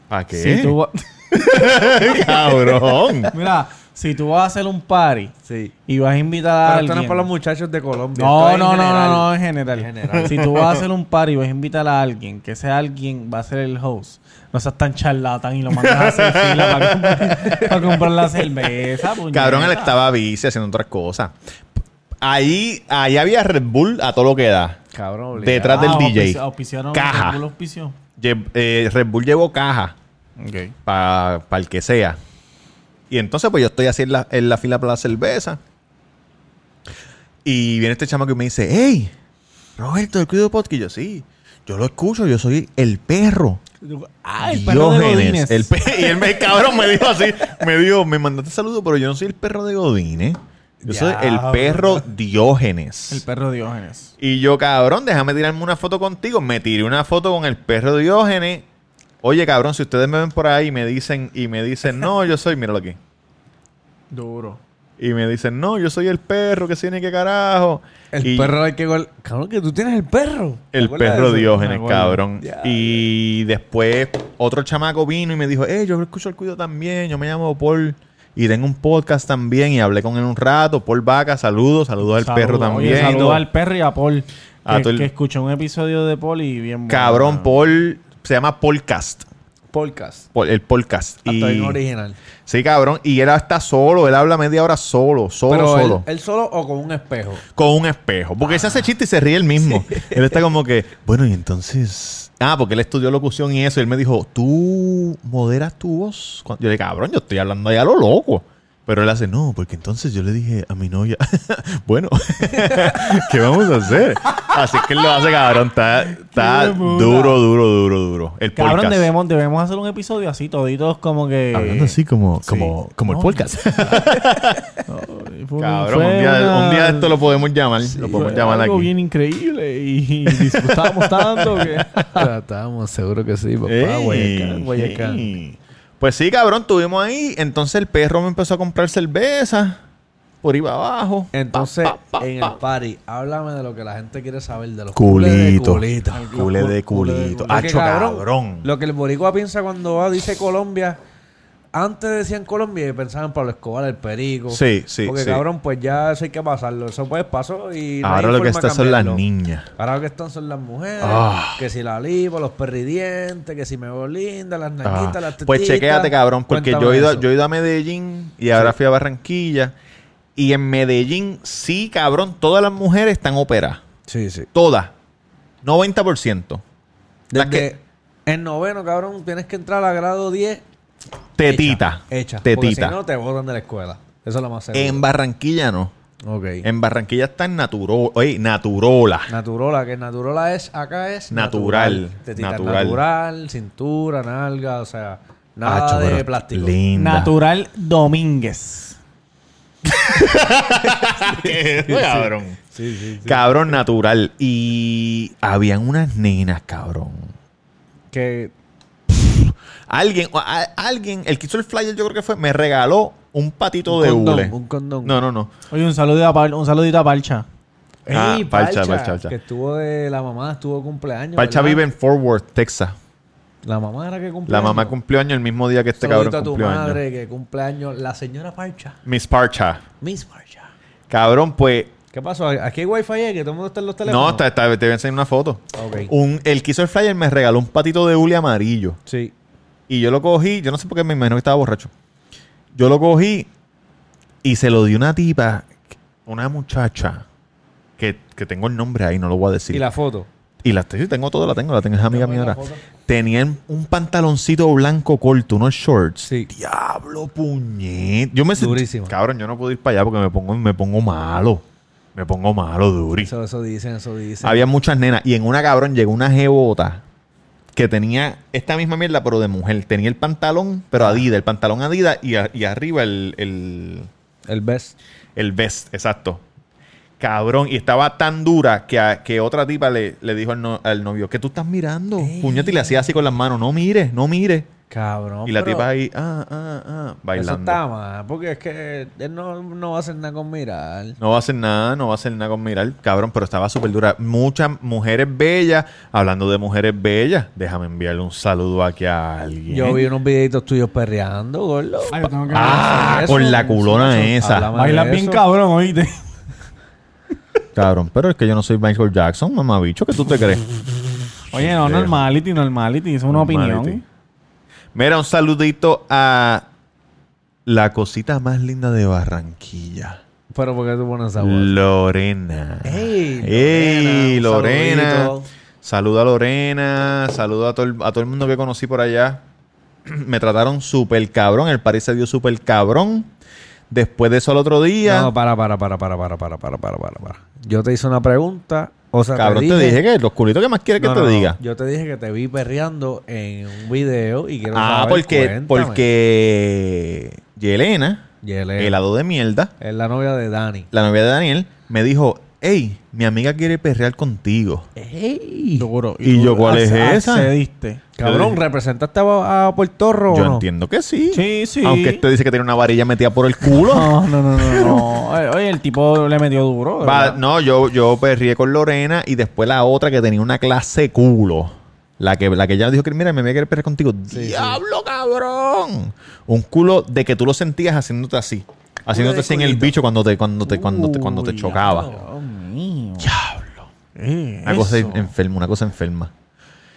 ¿Para qué? Si tú, Cabrón. mira, si tú vas a hacer un party Sí. y vas a invitar a Pero esto no alguien. es para los muchachos de Colombia. No, no, no, no, no, en general. En general. Si tú vas a hacer un party y vas a invitar a alguien, que ese alguien va a ser el host, no seas tan charlatán y lo mandas a hacer fila para comprar, para comprar la cerveza. Cabrón, él estaba bici haciendo otras cosas. Ahí, ahí había Red Bull a todo lo que da. Cabrón, obligado. Detrás del Ah, DJ. auspici- auspiciaron- Caja. Red Bull auspició. Lle- eh, Red Bull llevó caja Ok. para el que sea. Y entonces, pues yo estoy así en la, en la fila para la cerveza. Y viene este chamaco y me dice: ¡Hey! Roberto, el Cuido Podcast. Y yo, sí, yo lo escucho, yo soy el perro. Ah, el perro de Diógenes. Godínez. El pe- y él me, cabrón, me dijo así: Me dijo, me mandaste saludo, pero yo no soy el perro de Godínez. Yo soy el perro Diógenes. El perro Diógenes. Y yo, cabrón, déjame tirarme una foto contigo. Me tiré una foto con el perro Diógenes. Oye, cabrón, si ustedes me ven por ahí y me dicen, y me dicen, no, yo soy, míralo aquí. Duro. Y me dicen, no, yo soy el perro, que tiene que carajo. El Y perro hay que gol. Cabrón, que tú tienes el perro. ¿Te El perro? Diógenes, cabrón. Y después otro chamaco vino y me dijo, eh, yo escucho el cuido también, yo me llamo Paul. Y tengo un podcast también y hablé con él un rato. Paul Vaca, saludos, saludos al perro también. Oye, saludos al perro y a Paul. A Que, el- que escuchó un episodio de Paul y bien bueno. Cabrón, Paul se llama Podcast. Podcast. El podcast. Hasta Y, bien original. sí, cabrón. Y él está solo. Él habla media hora solo. Solo, Pero él, solo. él solo o con un espejo. Con un espejo. Porque se hace chiste y se ríe él mismo. Él está como que, bueno, y entonces. Ah, porque él estudió locución y eso. Y él me dijo, ¿tú moderas tu voz? Yo le dije, cabrón, yo estoy hablando allá a lo loco. Pero él hace, no, porque entonces yo le dije a mi novia, bueno, ¿qué vamos a hacer? Así que él lo hace, cabrón. Está, está Qué puta. duro, duro, duro, duro. El Cabrón, podcast. debemos, debemos hacer un episodio así, toditos como que... Hablando así como, como, como el No. podcast. Fue- Cabrón, fue un día, una- un día esto lo podemos llamar. lo podemos fue llamar algo aquí. bien increíble y disfrutamos tanto que... Estábamos seguros que sí, papá. Ey, Guayacán, Guayacán. ey. Pues sí, cabrón, estuvimos ahí. Entonces el perro me empezó a comprar cerveza por ahí para abajo. Entonces, Pa, pa, pa, en pa. el party, háblame de lo que la gente quiere saber de los Culito. culés de culito. Cule de culito. Porque, Hacho, cabrón. Lo que el boricua piensa cuando va, dice Colombia. Antes decían Colombia y pensaban Pablo Escobar, el perico. Sí, sí, Porque sí. cabrón, pues ya eso hay que pasarlo. Eso pues pasó y no Ahora lo que forma de está son las niñas. Ahora lo que están son las mujeres. Ah. Que si la lipo, los perridientes, que si me veo linda, las Ah, naquitas, las tetitas. Pues chequéate, cabrón, porque yo he, ido, eso. yo he ido a Medellín y ahora fui a Barranquilla. Y en Medellín, sí, cabrón, todas las mujeres están operadas. Sí, sí. Todas. 90%. Las Desde que- en noveno, cabrón, tienes que entrar a grado 10 Tetita. Hecha. Tetita. si no, te botan de la escuela. Eso es lo más seguro. En Barranquilla no. ok. En Barranquilla está en naturo, oye, Naturola. Naturola, que Naturola es, acá es Natural. Tetita Natural. natural. cintura, nalga, o sea, nada Acho, de plástico. Linda. Natural Domínguez. cabrón. Cabrón natural. Y habían unas nenas, cabrón. Que Alguien, a- alguien, el que hizo el flyer yo creo que fue, me regaló un patito Un de condón, hule. un condón. No, no, no. Oye, un saludito a, un saludito a Parcha. Ah, Ey, Parcha, Parcha, Parcha, Parcha. Que estuvo de la mamá, estuvo de cumpleaños. Parcha ¿verdad? vive en Fort Worth, Texas. La mamá era que cumplió. La mamá cumplió año el mismo día que este Saludito cabrón a tu cumplió año. madre que cumpleaños. La señora Parcha. Miss Parcha. Miss Parcha. Cabrón, pues. ¿Qué pasó? Aquí hay wifi eh, que todo el mundo está en los teléfonos. No, está, está- te voy a enseñar una foto. Ok. Un, el que hizo el flyer me regaló un patito de hule amarillo. Sí. Y yo lo cogí, yo no sé por qué me imagino que estaba borracho. Yo lo cogí y se lo di una tipa, una muchacha, que, que tengo el nombre ahí, no lo voy a decir. ¿Y la foto? Y la sí, tengo todo, la tengo, la tengo, es amiga mía ahora. Tenían un pantaloncito blanco corto, unos shorts. Sí. Diablo, puñet. Yo me Durísimo. Cabrón, yo no puedo ir para allá porque me pongo, me pongo malo. Me pongo malo, duri. Eso, eso dicen, eso dicen. Había muchas nenas. Y en una cabrón llegó una jebota que tenía esta misma mierda, pero de mujer. Tenía el pantalón, pero Adidas, el pantalón Adidas y, a- y arriba el, el, El best. el vest, exacto. Cabrón, y estaba tan dura que, a- que otra tipa le, le dijo al, no- al novio, ¿qué tú estás mirando? Puñete, y le hacía así con las manos, no mires, no mires. Cabrón. y la tipa ahí, ah, ah, ah, Eso bailando. está mal, porque es que él no, no va a hacer nada con mirar. No va a hacer nada, no va a hacer nada con mirar, cabrón, pero estaba súper dura. Muchas mujeres bellas, hablando de mujeres bellas, déjame enviarle un saludo aquí a alguien. Yo vi unos videitos tuyos perreando, gordo. Ay, yo tengo que Ah, Eso, con la culona esa. Bailas bien eso. cabrón, oíste. Cabrón, pero es que yo no soy Michael Jackson, mamabicho, ¿qué tú te crees? Oye, no, normality, normality. Es una Normality. opinión. Mira, un saludito a la cosita más linda de Barranquilla. Pero ¿por qué tú pones esa voz? Lorena. ¡Ey, ¡Ey, Lorena! Lorena! Saluda a Lorena, saluda a todo, el, a todo el mundo que conocí por allá. Me trataron súper cabrón, el parís se dio súper cabrón. Después de eso al otro día, No, para, para, para, para, para, para, para, para, para, para. Yo te hice una pregunta. O sea, cabrón, te dije, que los culitos que más quieres que te no, diga. Yo te dije que te vi perreando en un video y quiero Ah, saber, porque, cuéntame. porque Yelena, Yelena. helado de mierda, Es la novia de Dani. la novia de Daniel, me dijo, hey, mi amiga quiere perrear contigo. ¡Ey! Duro. ¿Y yo cuál es esa? Accediste. Cabrón, ¿representaste a, a Puerto Rico Yo no? entiendo que sí. Sí, sí. Aunque este dice que tiene una varilla metida por el culo. No, no, no, no. no. Oye, Oye, el tipo le metió duro. Va, no, yo, yo perrié con Lorena y después la otra que tenía una clase culo. La que, la que ella dijo que mira, me voy a querer perrear contigo. ¡Diablo, cabrón! Un culo de que tú lo sentías haciéndote así. Haciéndote así en el bicho cuando te, cuando te, cuando te, cuando te chocaba. Eh, Una cosa eso. enferma, una cosa enferma.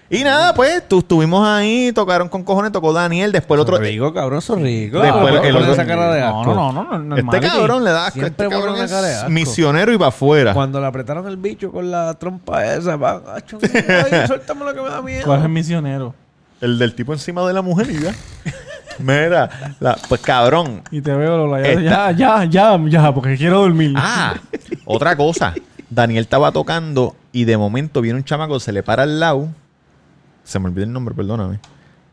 Y nada, pues, tú estuvimos ahí, tocaron con cojones, tocó Daniel, después el otro. rico, cabrón, son rico. Después Ah, el otro- esa cara de No, asco. no, no, no. no Este cabrón le da asco. Siempre Este cabrón una cara de es asco. misionero y para afuera. Cuando le apretaron el bicho con la trompa esa, va, acho, ay, suéltame lo que me da miedo. ¿Cuál es el misionero? El del tipo encima de la mujer y ya. Mira, la- pues cabrón. Y te veo, Lola. Ya, Esta- ya, ya, ya, ya, porque quiero dormir. Ah, otra cosa. Daniel estaba tocando y de momento viene un chamaco, se le para al lado. Se me olvidó el nombre, perdóname.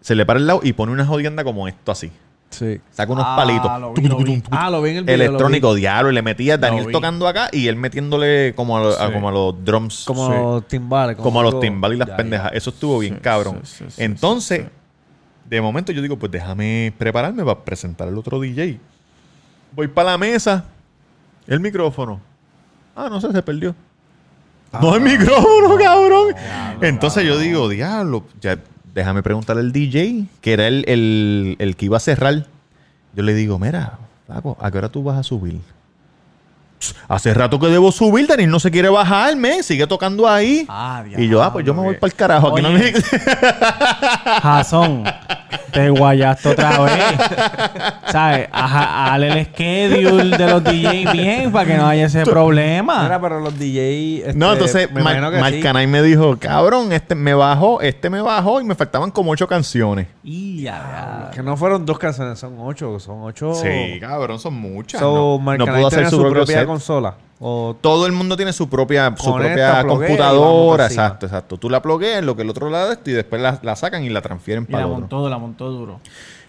Se le para al lado y pone una jodienda como esto así. Sí. Saca unos Ah, palitos. lo vi, lo vi. Ah, lo vi en el video. Electrónico, diablo. Y le metía Daniel tocando acá y él metiéndole como a, lo- a- como a los drums. Como Sí. los timbales. como a los timbales y las Ya, pendejas. Eso estuvo bien cabrón. sí, sí, sí, Entonces, sí, de momento yo digo, pues déjame prepararme para presentar al otro DJ. Voy para la mesa. El micrófono. Ah, no sé, se perdió. no el micrófono, cabrón. Entonces yo digo, diablo, ya déjame preguntarle al DJ, que era el, el- el que iba a cerrar. Yo le digo, mira, flaco, ¿a qué hora tú vas a subir? Hace rato que debo subir, Daniel no se quiere bajarme, sigue tocando ahí. Ah, y yo, ah, pues yo me voy para el carajo. Aquí no me... Jason, te guayaste otra vez. ¿Sabes? Ajá, Hale el schedule de los DJs bien para que no haya ese problema. Mira, pero los DJ. este, No, entonces me imagino que Marc sí. Canay me dijo, cabrón, este me bajó, este me bajó y me faltaban como ocho canciones. Y ya, Que no fueron dos canciones, son ocho. Son ocho. Sí, cabrón, son muchas. So, no, Marc no Canay pudo hacer tenía su, propia set. consola. O Todo el mundo tiene su propia, su propia computadora. Exacto, exacto. Tú la plugueas lo que el otro lado y después la, la sacan y la transfieren Y para la otro. montó, la montó duro.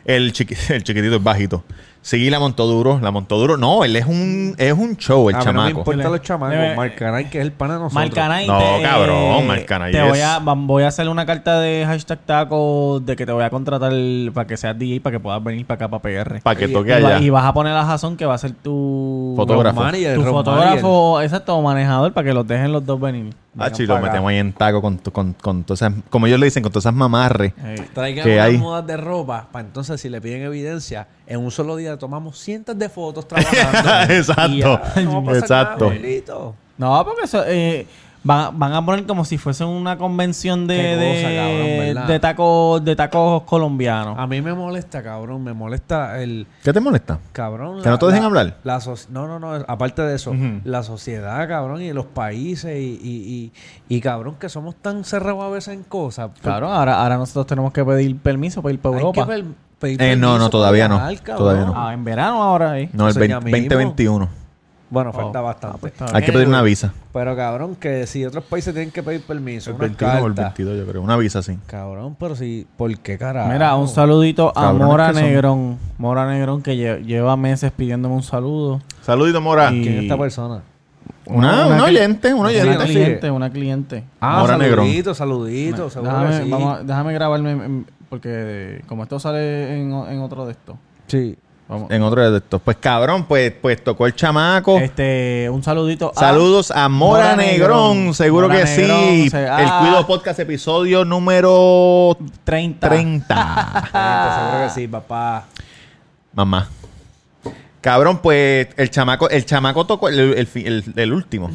El, chiqui- el chiquitito es bajito. Sí, la montó duro. La montó duro. No, él es un, es un show, el a mí no me chamaco. importan los Eh, chamacos. Marcanay, que es el pana de nosotros. Marcanay. No, te- cabrón, Marcanay Te voy a, voy a hacer una carta de hashtag taco de que te voy a contratar para que seas DJ para que puedas venir para acá para PR. Para que toque y, allá. y vas a poner a Jason que va a ser tu Fotógrafo. Manager, Tu fotógrafo, exacto, o manejador para que los dejen los dos venir. Ah, Vengan chi, lo para acá. metemos ahí en taco con, con, con todas esas, como ellos le dicen, con todas esas mamarres. Ey. Traigan unas hay. mudas de ropa para entonces si le piden evidencia, en un solo día tomamos cientos de fotos trabajando. Exacto. Ya, no Exacto. nada. No, porque eso, eh, van, van a poner como si fuese una convención de, cosa, de, cabrón, ¿verdad? de tacos de tacos colombianos. A mí me molesta, cabrón. Me molesta el ¿Qué te molesta? cabrón. ¿Que no te dejen hablar? La soci- no, no, no. Aparte de eso, la sociedad, cabrón, y los países y, y, y, y, cabrón, que somos tan cerrados a veces en cosas. Claro, ahora, ahora nosotros tenemos que pedir permiso para ir para Hay Europa. que per- pedir Eh, no, no, todavía no. Todavía. Ah, en verano ahora, ¿eh? No, el Eso ya 20- mismo. 2021. Bueno, falta Oh. bastante. Ah, pues está Hay que pedir una visa. Pero cabrón, que si otros países tienen que pedir permiso, El una 21 o el carta. 22, yo creo. Una visa, sí. Cabrón, pero si, ¿por qué carajo? Mira, un saludito a Mora que son. Negrón. Mora Negrón que lle- lleva meses pidiéndome un saludo. Saludito, Mora. Y- ¿Quién es esta persona? Una, Una una oyente, una Una oyente. sí. cliente, una cliente. Ah, Mora Negrón. saludito, saludito, Déjame, sí. vamos déjame grabarme en- porque como esto sale en, en otro de estos. Sí. Vamos. En otro de estos. Pues cabrón, pues, pues tocó el chamaco. Este, un saludito a Saludos a Mora, Mora Negrón. Negrón. Seguro Mora que Negrón, sí. se- El ah. Cuido Podcast, episodio número 30. 30. seguro que sí, papá. Mamá. Cabrón, pues el chamaco, el chamaco tocó el, el el- el último.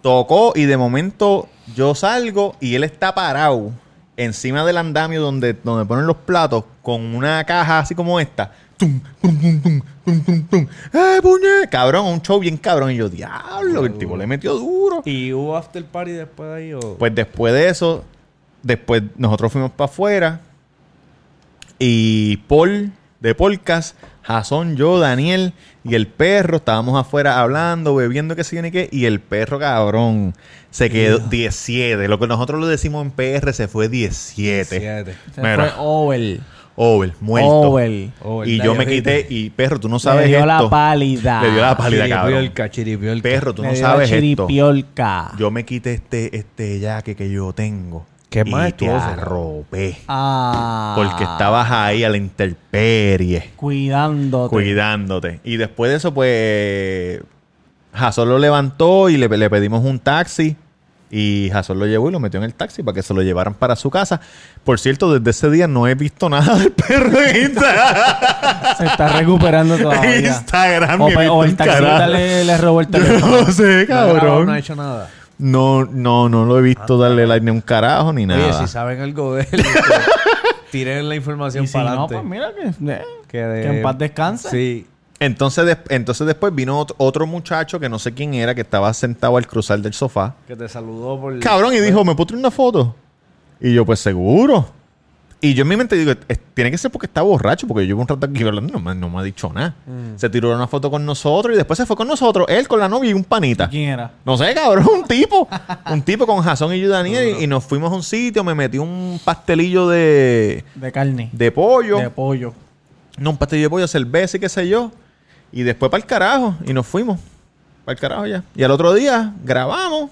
Tocó y de momento yo salgo y él está parado encima del andamio donde, donde ponen los platos con una caja así como esta. Tum, tum, tum, tum, tum, tum, tum. ¡Eh, puñe! Cabrón, un show bien cabrón. Y yo, diablo, el tipo le metió duro. ¿Y hubo after party después de ahí o...? Pues después de eso, después nosotros fuimos para afuera y Paul de Polcas, Jason, yo, Daniel y el perro estábamos afuera hablando, bebiendo, qué sé yo ni qué, y el perro cabrón se quedó 17. Lo que nosotros lo decimos en PR se fue 17. Siete. Se Mira. fue Ovel. Over, muerto. Ovel. Over, y yo me quité y perro, tú no sabes Le dio esto. la pálida. Le dio la pálida, cabrón. Chiripiolca, chiripiolca. Perro, tú Le no dio la sabes esto. chiripiolca. Yo me quité este este yaque que yo tengo. Qué y te arropé. Ah. Porque estabas ahí a la intemperie, Cuidándote. cuidándote. Y después de eso, pues, Jason lo levantó y le, le pedimos un taxi. Y Jason lo llevó y lo metió en el taxi para que se lo llevaran para su casa. Por cierto, desde ese día no he visto nada del perro en Instagram. Se está recuperando todavía. Instagram. O, o el taxista le, le robó el teléfono. no sé, No cabrón. No ha hecho nada. No, no, no lo he visto darle like ni un carajo ni nada. Oye, si saben algo de él, este, tiren la información Y si para no, adelante. pues mira que, eh, que, de- que en paz descanse. Sí. Entonces, entonces después vino otro, otro muchacho que no sé quién era, que estaba sentado al cruzar del sofá. Que te saludó por... Cabrón, y dijo, ¿me puedo una foto? Y yo, pues seguro. Y yo en mi mente digo, "Es- tiene que ser porque está borracho, porque yo llevo un rato aquí hablando y no me, no me ha dicho nada. Se tiró una foto con nosotros y después se fue con nosotros, él con la novia y un panita. ¿Quién era? No sé, cabrón, un tipo. un tipo con Jason y yo, Daniel, y nos fuimos a un sitio, me metí un pastelillo de, De carne. de pollo. De pollo. No, un pastelillo de pollo, cerveza y qué sé yo. Y después para el carajo. Y nos fuimos. Para el carajo ya. Y al otro día grabamos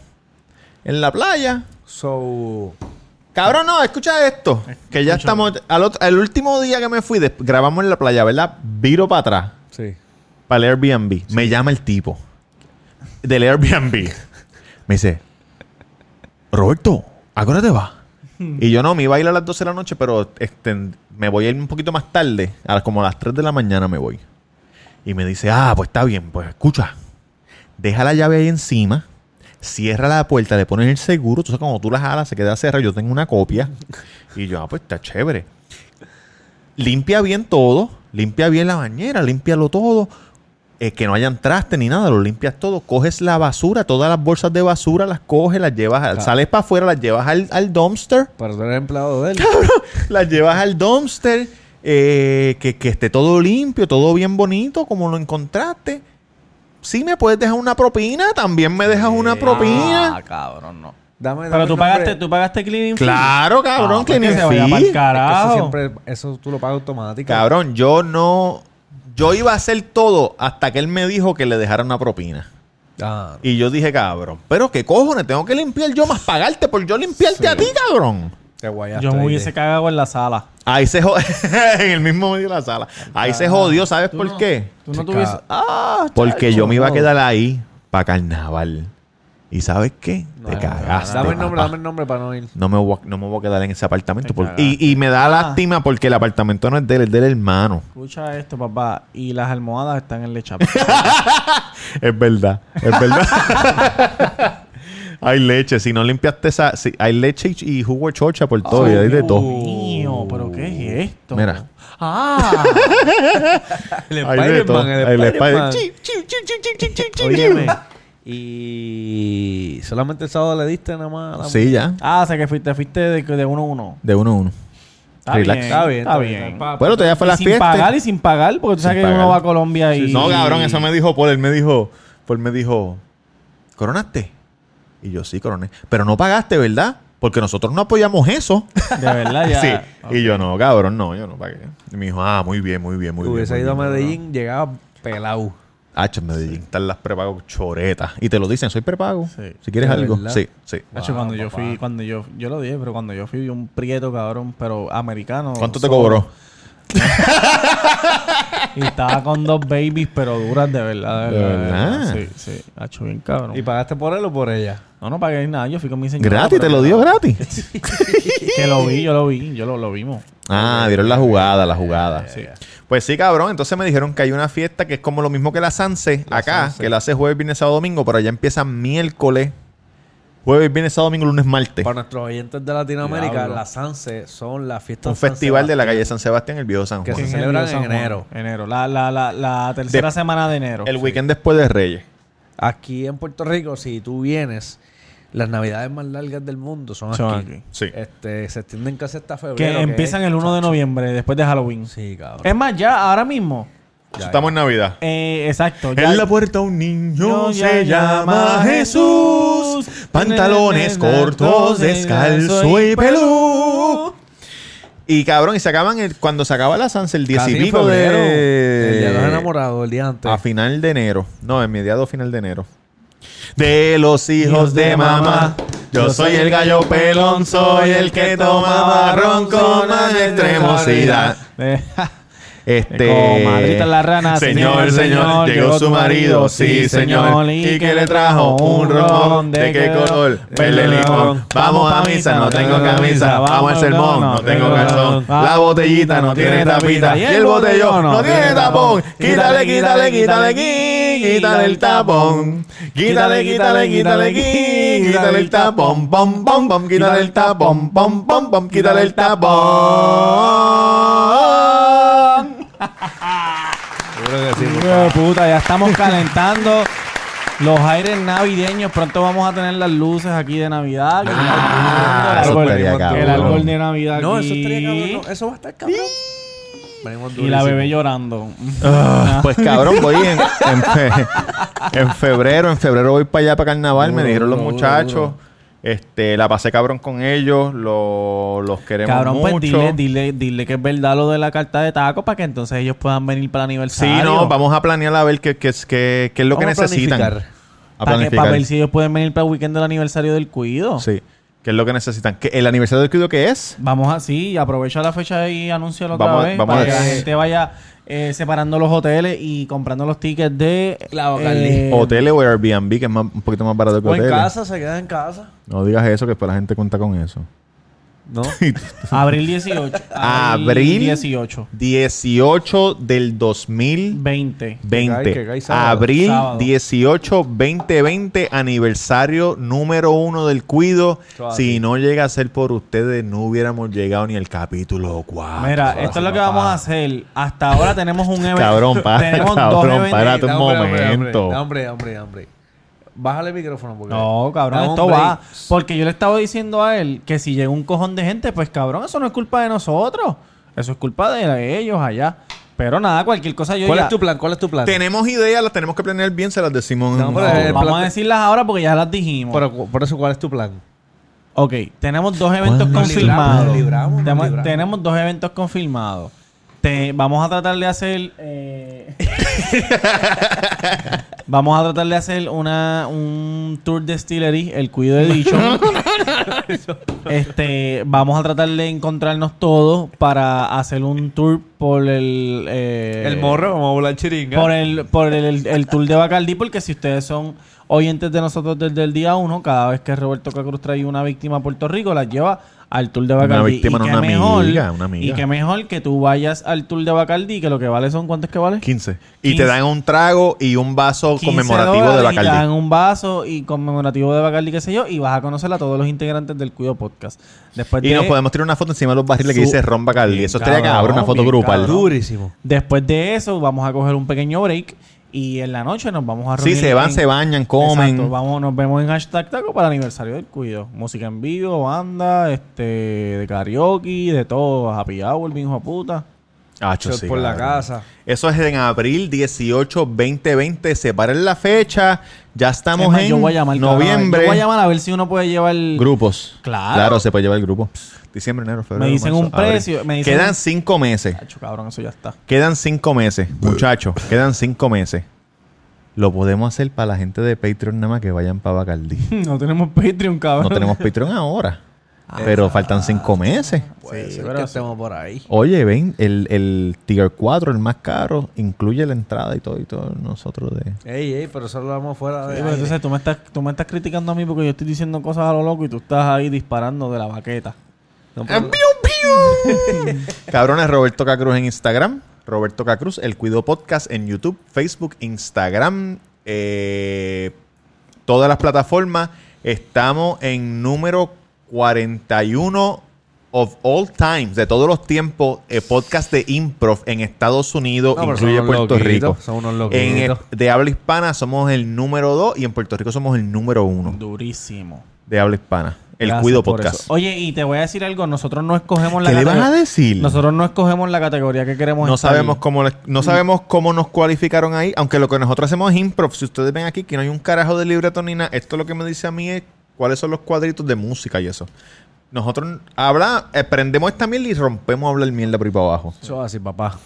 en la playa. So... Cabrón, no, escucha esto. Que ya estamos. Al, otro- al último día que me fui, des- grabamos en la playa, ¿verdad? Viro para atrás. Sí. Para el Airbnb. Me llama el tipo. Del Airbnb. me dice: Roberto, ¿a qué hora te vas? y yo no, me iba a ir a las 12 de la noche, pero este, me voy a ir un poquito más tarde. A las- como a las 3 de la mañana me voy. Y me dice: Ah, pues está bien, pues escucha. Deja la llave ahí encima. Cierra la puerta, le pones el seguro. Entonces, cuando tú la jalas, se queda cerrada. Yo tengo una copia. Y yo, ah, pues está chévere. Limpia bien todo. Limpia bien la bañera. Límpialo todo. Eh, que no hayan traste ni nada. Lo limpias todo. Coges la basura. Todas las bolsas de basura las coges. Las llevas. al- Sales para afuera. Las llevas al, al dumpster. Tú eres empleado de él. Las llevas al dumpster. eh, que, que esté todo limpio. Todo bien bonito. Como lo encontraste. Si me puedes dejar una propina. También me dejas una propina. Ah, cabrón, no. Dame, dame Pero el tú nombre. pagaste, tú pagaste cleaning fee. Claro, cabrón, Ah, pues cleaning que se vaya pa'l fee. Eso carajo. siempre, eso tú lo pagas automático. Cabrón, yo no. Yo iba a hacer todo hasta que él me dijo que le dejara una propina. Ah, Y yo dije, cabrón, pero qué cojones, tengo que limpiar yo más pagarte por yo limpiarte a ti, cabrón. Te guayaste Yo me ahí hubiese cagado en la sala. Ahí se jodió, en el mismo medio de la sala. Ahí se jodió, ¿sabes por qué? Tú no tuvieses... Ah, Porque yo me iba a quedar ahí para carnaval. ¿Y sabes qué? No, Te cagaste. Dame el nombre, papá. dame el nombre para no ir. No me, voy a, no me voy a quedar en ese apartamento. Por- y, y me da lástima porque el apartamento no es de él, es del hermano. Escucha esto, papá. Y las almohadas están en leche. Es verdad, es verdad. hay leche. Si no limpiaste esa... si- hay leche y, y jugo de chocha por todo. y hay de todo. mío, ¿pero qué es esto? Mira. Ah. El Hay de todo. Spider-Man, el Spider-Man. Spider-. Y solamente el sábado le diste nada más. a la Sí, ya. ah, o sea que fuiste, fuiste de, de uno a uno. De uno a uno. Está Relax. bien, Está bien, está bien. Bueno, todavía fue la sin fiesta. pagar y sin pagar, porque tú sabes Sin que uno pagar. va a Colombia y... No, cabrón, eso me dijo Paul. Él me dijo, Paul me dijo, ¿coronaste? Y yo, sí, coroné. Pero no pagaste, ¿verdad? Porque nosotros no apoyamos eso. De verdad, ya. sí. Y yo, no, cabrón, no, yo no pagué. Y me dijo, ah, muy bien, muy bien, muy bien. Hubiese ido a Medellín, llegaba pelado. Ah, en Medellín están las prepago choretas. Y te lo dicen, soy prepago. Sí. Si quieres ¿De algo. verdad? Sí, sí. Hacho, Wow, cuando yo fui, cuando yo, yo lo dije, pero cuando yo fui vi un prieto, cabrón, pero americano. ¿Cuánto te cobró? Y estaba con dos babies, pero duras de verdad, de ¿De verdad. de verdad. verdad? Sí, sí. Hacho, bien cabrón. ¿Y pagaste por él o por ella? No, no pagué nada. Yo fui con mi señora. ¿Gratis? ¿Te lo dio gratis? Que lo vi, yo lo vi. Yo lo, lo vimos. Ah, vieron la jugada, la jugada. Sí. Pues sí, cabrón. Entonces me dijeron que hay una fiesta que es como lo mismo que la Sanse acá, que la hace jueves, viernes, sábado, domingo, pero allá empieza miércoles, jueves, viernes, sábado, domingo, lunes, martes. Para nuestros oyentes de Latinoamérica, Diablo. las Sanse son las fiestas Un San festival de la calle San Sebastián, el viejo San Que Juan. se celebran en enero. Enero. La, la, la, la tercera De- semana de enero. El weekend después de Reyes. Aquí en Puerto Rico, si tú vienes, las navidades más largas del mundo son, Son aquí. aquí. Sí. Este, se extienden casi hasta febrero. Que empiezan es- el 1 de noviembre, después de Halloween. Sí, cabrón. Es más, ya, ahora mismo. Estamos en Navidad. Eh, exacto. ya- En la puerta un niño se llama Jesús. Pantalones cortos, descalzo y pelú. Y cabrón, y se acaban el- cuando se acaba la Sanse el 10 Casi y pico de. El día de los enamorados, el día antes. A final de enero. No, en mediado final de enero. De los hijos de mamá. Yo soy el gallo pelón, soy el que toma marrón con más extremosidad. Este. Comadrita la rana, Señor, señor, llegó su marido, sí, señor. Y que le trajo un ron. ¿De qué color? Verde limón. Vamos a misa, no tengo camisa. Vamos al sermón, no tengo calzón. La botellita no tiene tapita. Y el botellón no tiene tapón. Quítale, quítale, quítale, quítale el tapón. Quítale, quítale, quítale, quítale el tapón. Pom, pom, pom, quítale el tapón. Pom, pom, pom, quítale el tapón. Seguro que sí, hijo de puta, ya estamos calentando los aires navideños. Pronto vamos a tener las luces aquí de Navidad. que Ah, el eso árbol- estaría que cabrón. el árbol de Navidad No, aquí. eso estaría cabrón. no, eso va a estar cabrón. Venimos Y la durísimo. bebé llorando. Ah, pues cabrón, voy en, en, fe- en febrero, en febrero voy para allá para carnaval, me Duro, dijeron los duro, muchachos. duro. Este, la pasé cabrón con ellos, lo- los queremos Cabrón, mucho. pues dile, dile, dile que es verdad lo de la carta de taco para que entonces ellos puedan venir para el Sí, aniversario. no, vamos a planear a ver qué, qué, es- qué- qué es lo que a necesitan. planificar. A Para, que, planificar. para ver si ellos pueden venir para el weekend del aniversario del cuido. Sí, qué es lo que necesitan. ¿Qué- ¿El aniversario del cuido qué es? Vamos así, aprovecha la fecha y anúncialo otra Vamos vez vamos para a- que la gente vaya eh, separando los hoteles y comprando los tickets de Claro, eh, Hoteles o Airbnb, que es más- un poquito más barato que O en hoteles. casa, se queda en casa. No digas eso, que después la gente cuenta con eso. No. abril 18. Abril 18. 18 del 2020. 20. Que cae- que cae sábado. Abril Sábado. 18, 2020, aniversario número uno del cuido. Si no llega a ser por ustedes, no hubiéramos llegado ni al capítulo 4. Mira, esto es lo que vamos a hacer. Hasta ahora tenemos un evento. Cabrón, para, tenemos dos cabrón, eventos. párate un momento. Hambre, hambre, hambre. Bájale el micrófono porque... No, cabrón, esto break. va. Porque yo le estaba diciendo a él que si llega un cojón de gente, pues cabrón, eso no es culpa de nosotros. Eso es culpa de ellos allá. Pero nada, cualquier cosa yo ¿Cuál ya- es tu plan? ¿Cuál es tu plan? Tenemos ideas, las tenemos que planear bien, se las decimos. No, en- pero No, el vamos a decirlas ahora porque ya las dijimos. Pero, por eso, ¿cuál es tu plan? Ok, tenemos dos eventos ¿Cuándo? confirmados. Libramos, Tenemos- libramos. tenemos dos eventos confirmados. Te- vamos a tratar de hacer. eh, vamos a tratar de hacer una, un tour de distillery, el Cuido Edition. este, vamos a tratar de encontrarnos todos para hacer un tour por el. eh, El morro, vamos a volar chiringa. por el, por el, el- el tour de Bacardi, porque si ustedes son oyentes de nosotros desde el día uno, cada vez que Roberto Cacruz trae una víctima a Puerto Rico, la lleva al tour de Bacardi. víctima, y no qué una mejor, amiga, una amiga. Y qué mejor que tú vayas al tour de Bacardi, que lo que vale son, ¿cuánto es que vale? 15. Y 15. te dan un trago y un vaso 15 conmemorativo de dólares y te dan Bacardi. un vaso y conmemorativo de Bacardi, qué sé yo, y vas a conocer a todos los integrantes del Cuido Podcast. Después Y de, nos podemos tirar una foto encima de los barriles que dice Ron Bacardi. Eso estaría cabrón, cabrón, una foto grupal. Durísimo. después de eso, vamos a coger un pequeño break. Y en la noche nos vamos a Sí, reunir. se van, en- se bañan, comen. Exacto, vamos, nos vemos en hashtag taco para el aniversario del cuido. Música en vivo, banda, este, de karaoke, de todo, happy hour, bien hijo de puta. Acho, Shot sí, por la casa. Eso es en abril 18, 2020. Separen la fecha. Ya estamos Es más, en yo voy a llamar cabrón, noviembre. Yo voy a llamar a ver si uno puede llevar. Grupos. Claro. Claro, se puede llevar el grupo. Diciembre, enero, febrero. Me dicen marzo, un precio, abril. me dicen Quedan un- cinco meses. Tacho, cabrón, eso ya está. Quedan cinco meses, muchachos. Quedan cinco meses. Lo podemos hacer para la gente de Patreon nada más que vayan para Bacardi. No tenemos Patreon, cabrón. No tenemos Patreon ahora. pero faltan cinco meses. Puede Sí, pero que estemos por ahí. Oye, ven, el, el Tier 4, el más caro, incluye la entrada y todo y todo nosotros de... Ey, ey, pero eso lo vamos fuera de Sí, entonces tú me, estás, tú me estás criticando a mí porque yo estoy diciendo cosas a lo loco y tú estás ahí disparando de la baqueta. No, pero- Cabrones, Roberto Cacruz en Instagram. Roberto Cacruz, El Cuido Podcast en YouTube, Facebook, Instagram, eh, todas las plataformas. Estamos en número 41 of all times, de todos los tiempos, eh, podcast de improv en Estados Unidos, No, incluye Puerto loquitos, Rico. son unos En el- loquitos. de habla hispana somos el número 2 y en Puerto Rico somos el número 1 Durísimo. de habla hispana. El Gracias Cuido Podcast. eso. Oye, y te voy a decir algo. Nosotros no escogemos la ¿Qué le vas a decir? Nosotros no escogemos la categoría que queremos No estar. sabemos cómo no sabemos cómo nos cualificaron ahí, aunque lo que nosotros hacemos es improv. Si ustedes ven aquí que no hay un carajo de libreto ni nada, esto lo que me dice a mí es cuáles son los cuadritos de música y eso. Nosotros habla, eh, prendemos esta mierda y rompemos a hablar mierda por ahí para abajo. Eso es así, papá.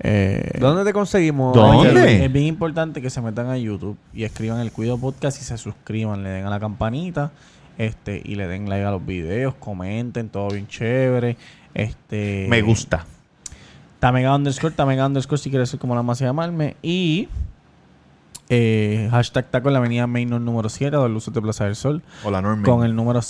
Eh, ¿Dónde te conseguimos? ¿Dónde? Es bien importante que se metan a YouTube y escriban el Cuido Podcast y se suscriban, le den a la campanita este y le den like a los videos, comenten, todo bien chévere. Este Me gusta. Tamega underscore, Tamega underscore si quieres ser como la más llamarme. Y eh, hashtag taco en la avenida Mainor número 7, dos luces de Plaza del Sol. Hola, Norman. Con el número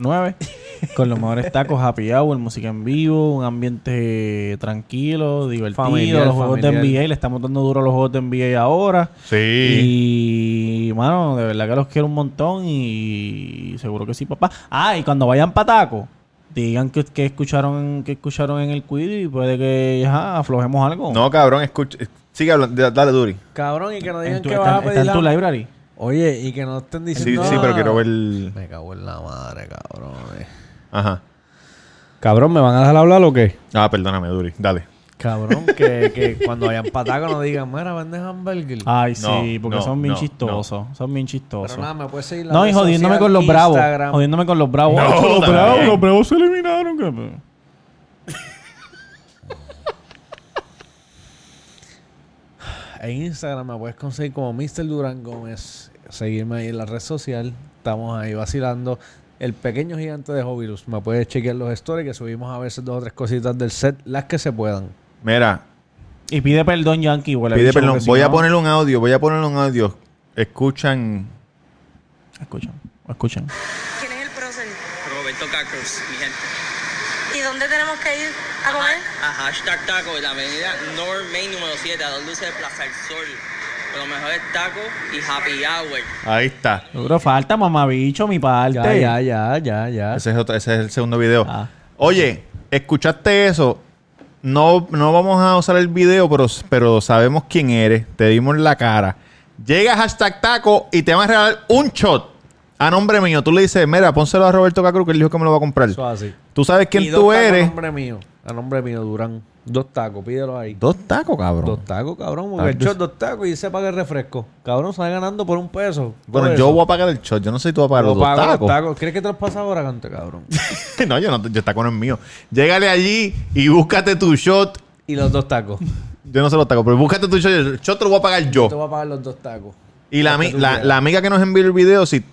787-798-5489. con los mejores tacos, happy hour, música en vivo, un ambiente tranquilo, divertido. Familiar, los juegos familiar. de NBA, le estamos dando duro a los juegos de NBA ahora. Sí. Y, mano, de verdad que los quiero un montón y seguro que sí, papá. Ah, y cuando vayan para taco, digan que, que escucharon que escucharon en el quiz y puede que ajá, aflojemos algo. No, cabrón, escucha. Sigue hablando. Dale, Duri. Cabrón, y que nos En digan tu- que está, vas a está pedir en tu la- library. Oye, y que no estén Sí, diciendo sí, pero quiero ver. Me cago en la madre, cabrón. eh. Ajá. Cabrón, ¿me van a dejar hablar o qué? Ah, perdóname, Duri. Dale. Cabrón, que, que cuando vayan pataco nos digan, mira, vende hamburger. Ay, No, sí, porque no, son bien no, chistosos. Son bien chistosos. pero nada, me puedes seguir en la no, y red jodiéndome social, con los bravos. Instagram. Jodiéndome con los bravos. No, los también. bravos, los bravos se eliminaron. que- En Instagram me puedes conseguir como Mr. Durán Gómez. Seguirme ahí en la red social. Estamos ahí vacilando. El pequeño gigante de Hobilus. Me puedes chequear los stories que subimos a veces dos o tres cositas del set, las que se puedan. Mira, Y pide perdón, Yankee. pide perdón. porque si Voy a no- poner un audio. Voy a poner un audio. Escuchan. Escuchan, escuchan. ¿Quién es el prócer? Roberto Cacruz, mi gente. ¿Y dónde tenemos que ir a comer? A hashtag taco en la avenida North Main número 7, a dos luces de Plaza del Sol. Con los mejores tacos y happy hour. Ahí está. Duro, falta mamabicho, mi parte. Ya, ya, ya, ya, ya. Ese es, otro- ese es el segundo video. Ah. Oye, ¿escuchaste eso? No, no vamos a usar el video, pero, pero sabemos quién eres. Te dimos la cara. Llega hashtag taco y te van a regalar un shot. A nombre mío. Tú le dices, mira, pónselo a Roberto Cacru que él dijo que me lo va a comprar. Eso así. Tú sabes quién Y tú eres. A nombre mío. A nombre mío, Durán. Dos tacos, pídelo ahí. Dos tacos, cabrón. Dos tacos, cabrón. Ah, Porque el yo- shot dos tacos y se paga el refresco. Cabrón, sale ganando por un peso. Bueno, yo eso. voy a pagar el shot. Yo no sé si tú vas a pagar Lo los dos tacos. tacos. ¿Crees que te los pasa ahora, cabrón? no, yo no. Yo el taco no es mío. Llégale allí y búscate tu shot. y los dos tacos. Yo no sé los tacos, pero búscate tu shot. El shot te lo voy a pagar Te yo. voy a pagar los dos tacos. Y la, la, la amiga que nos envió el video, si,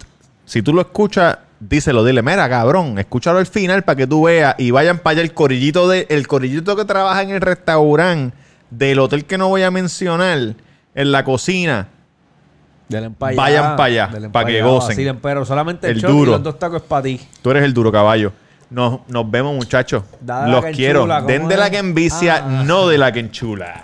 si tú lo escuchas, díselo, dile, mira, cabrón, escúchalo al final para que tú veas y vayan para allá el corillito de, el corillito que trabaja en el restaurante del hotel que no voy a mencionar, en la cocina. Del empallado. Vayan pa' allá, del pa' que gocen. así, pero solamente el, duro. y los dos tacos es para ti. Tú eres el duro caballo. Nos, nos vemos, muchachos. Dale Los quiero. enchula, ¿cómo Den de es? la que envicia, Ah. no de la que enchula.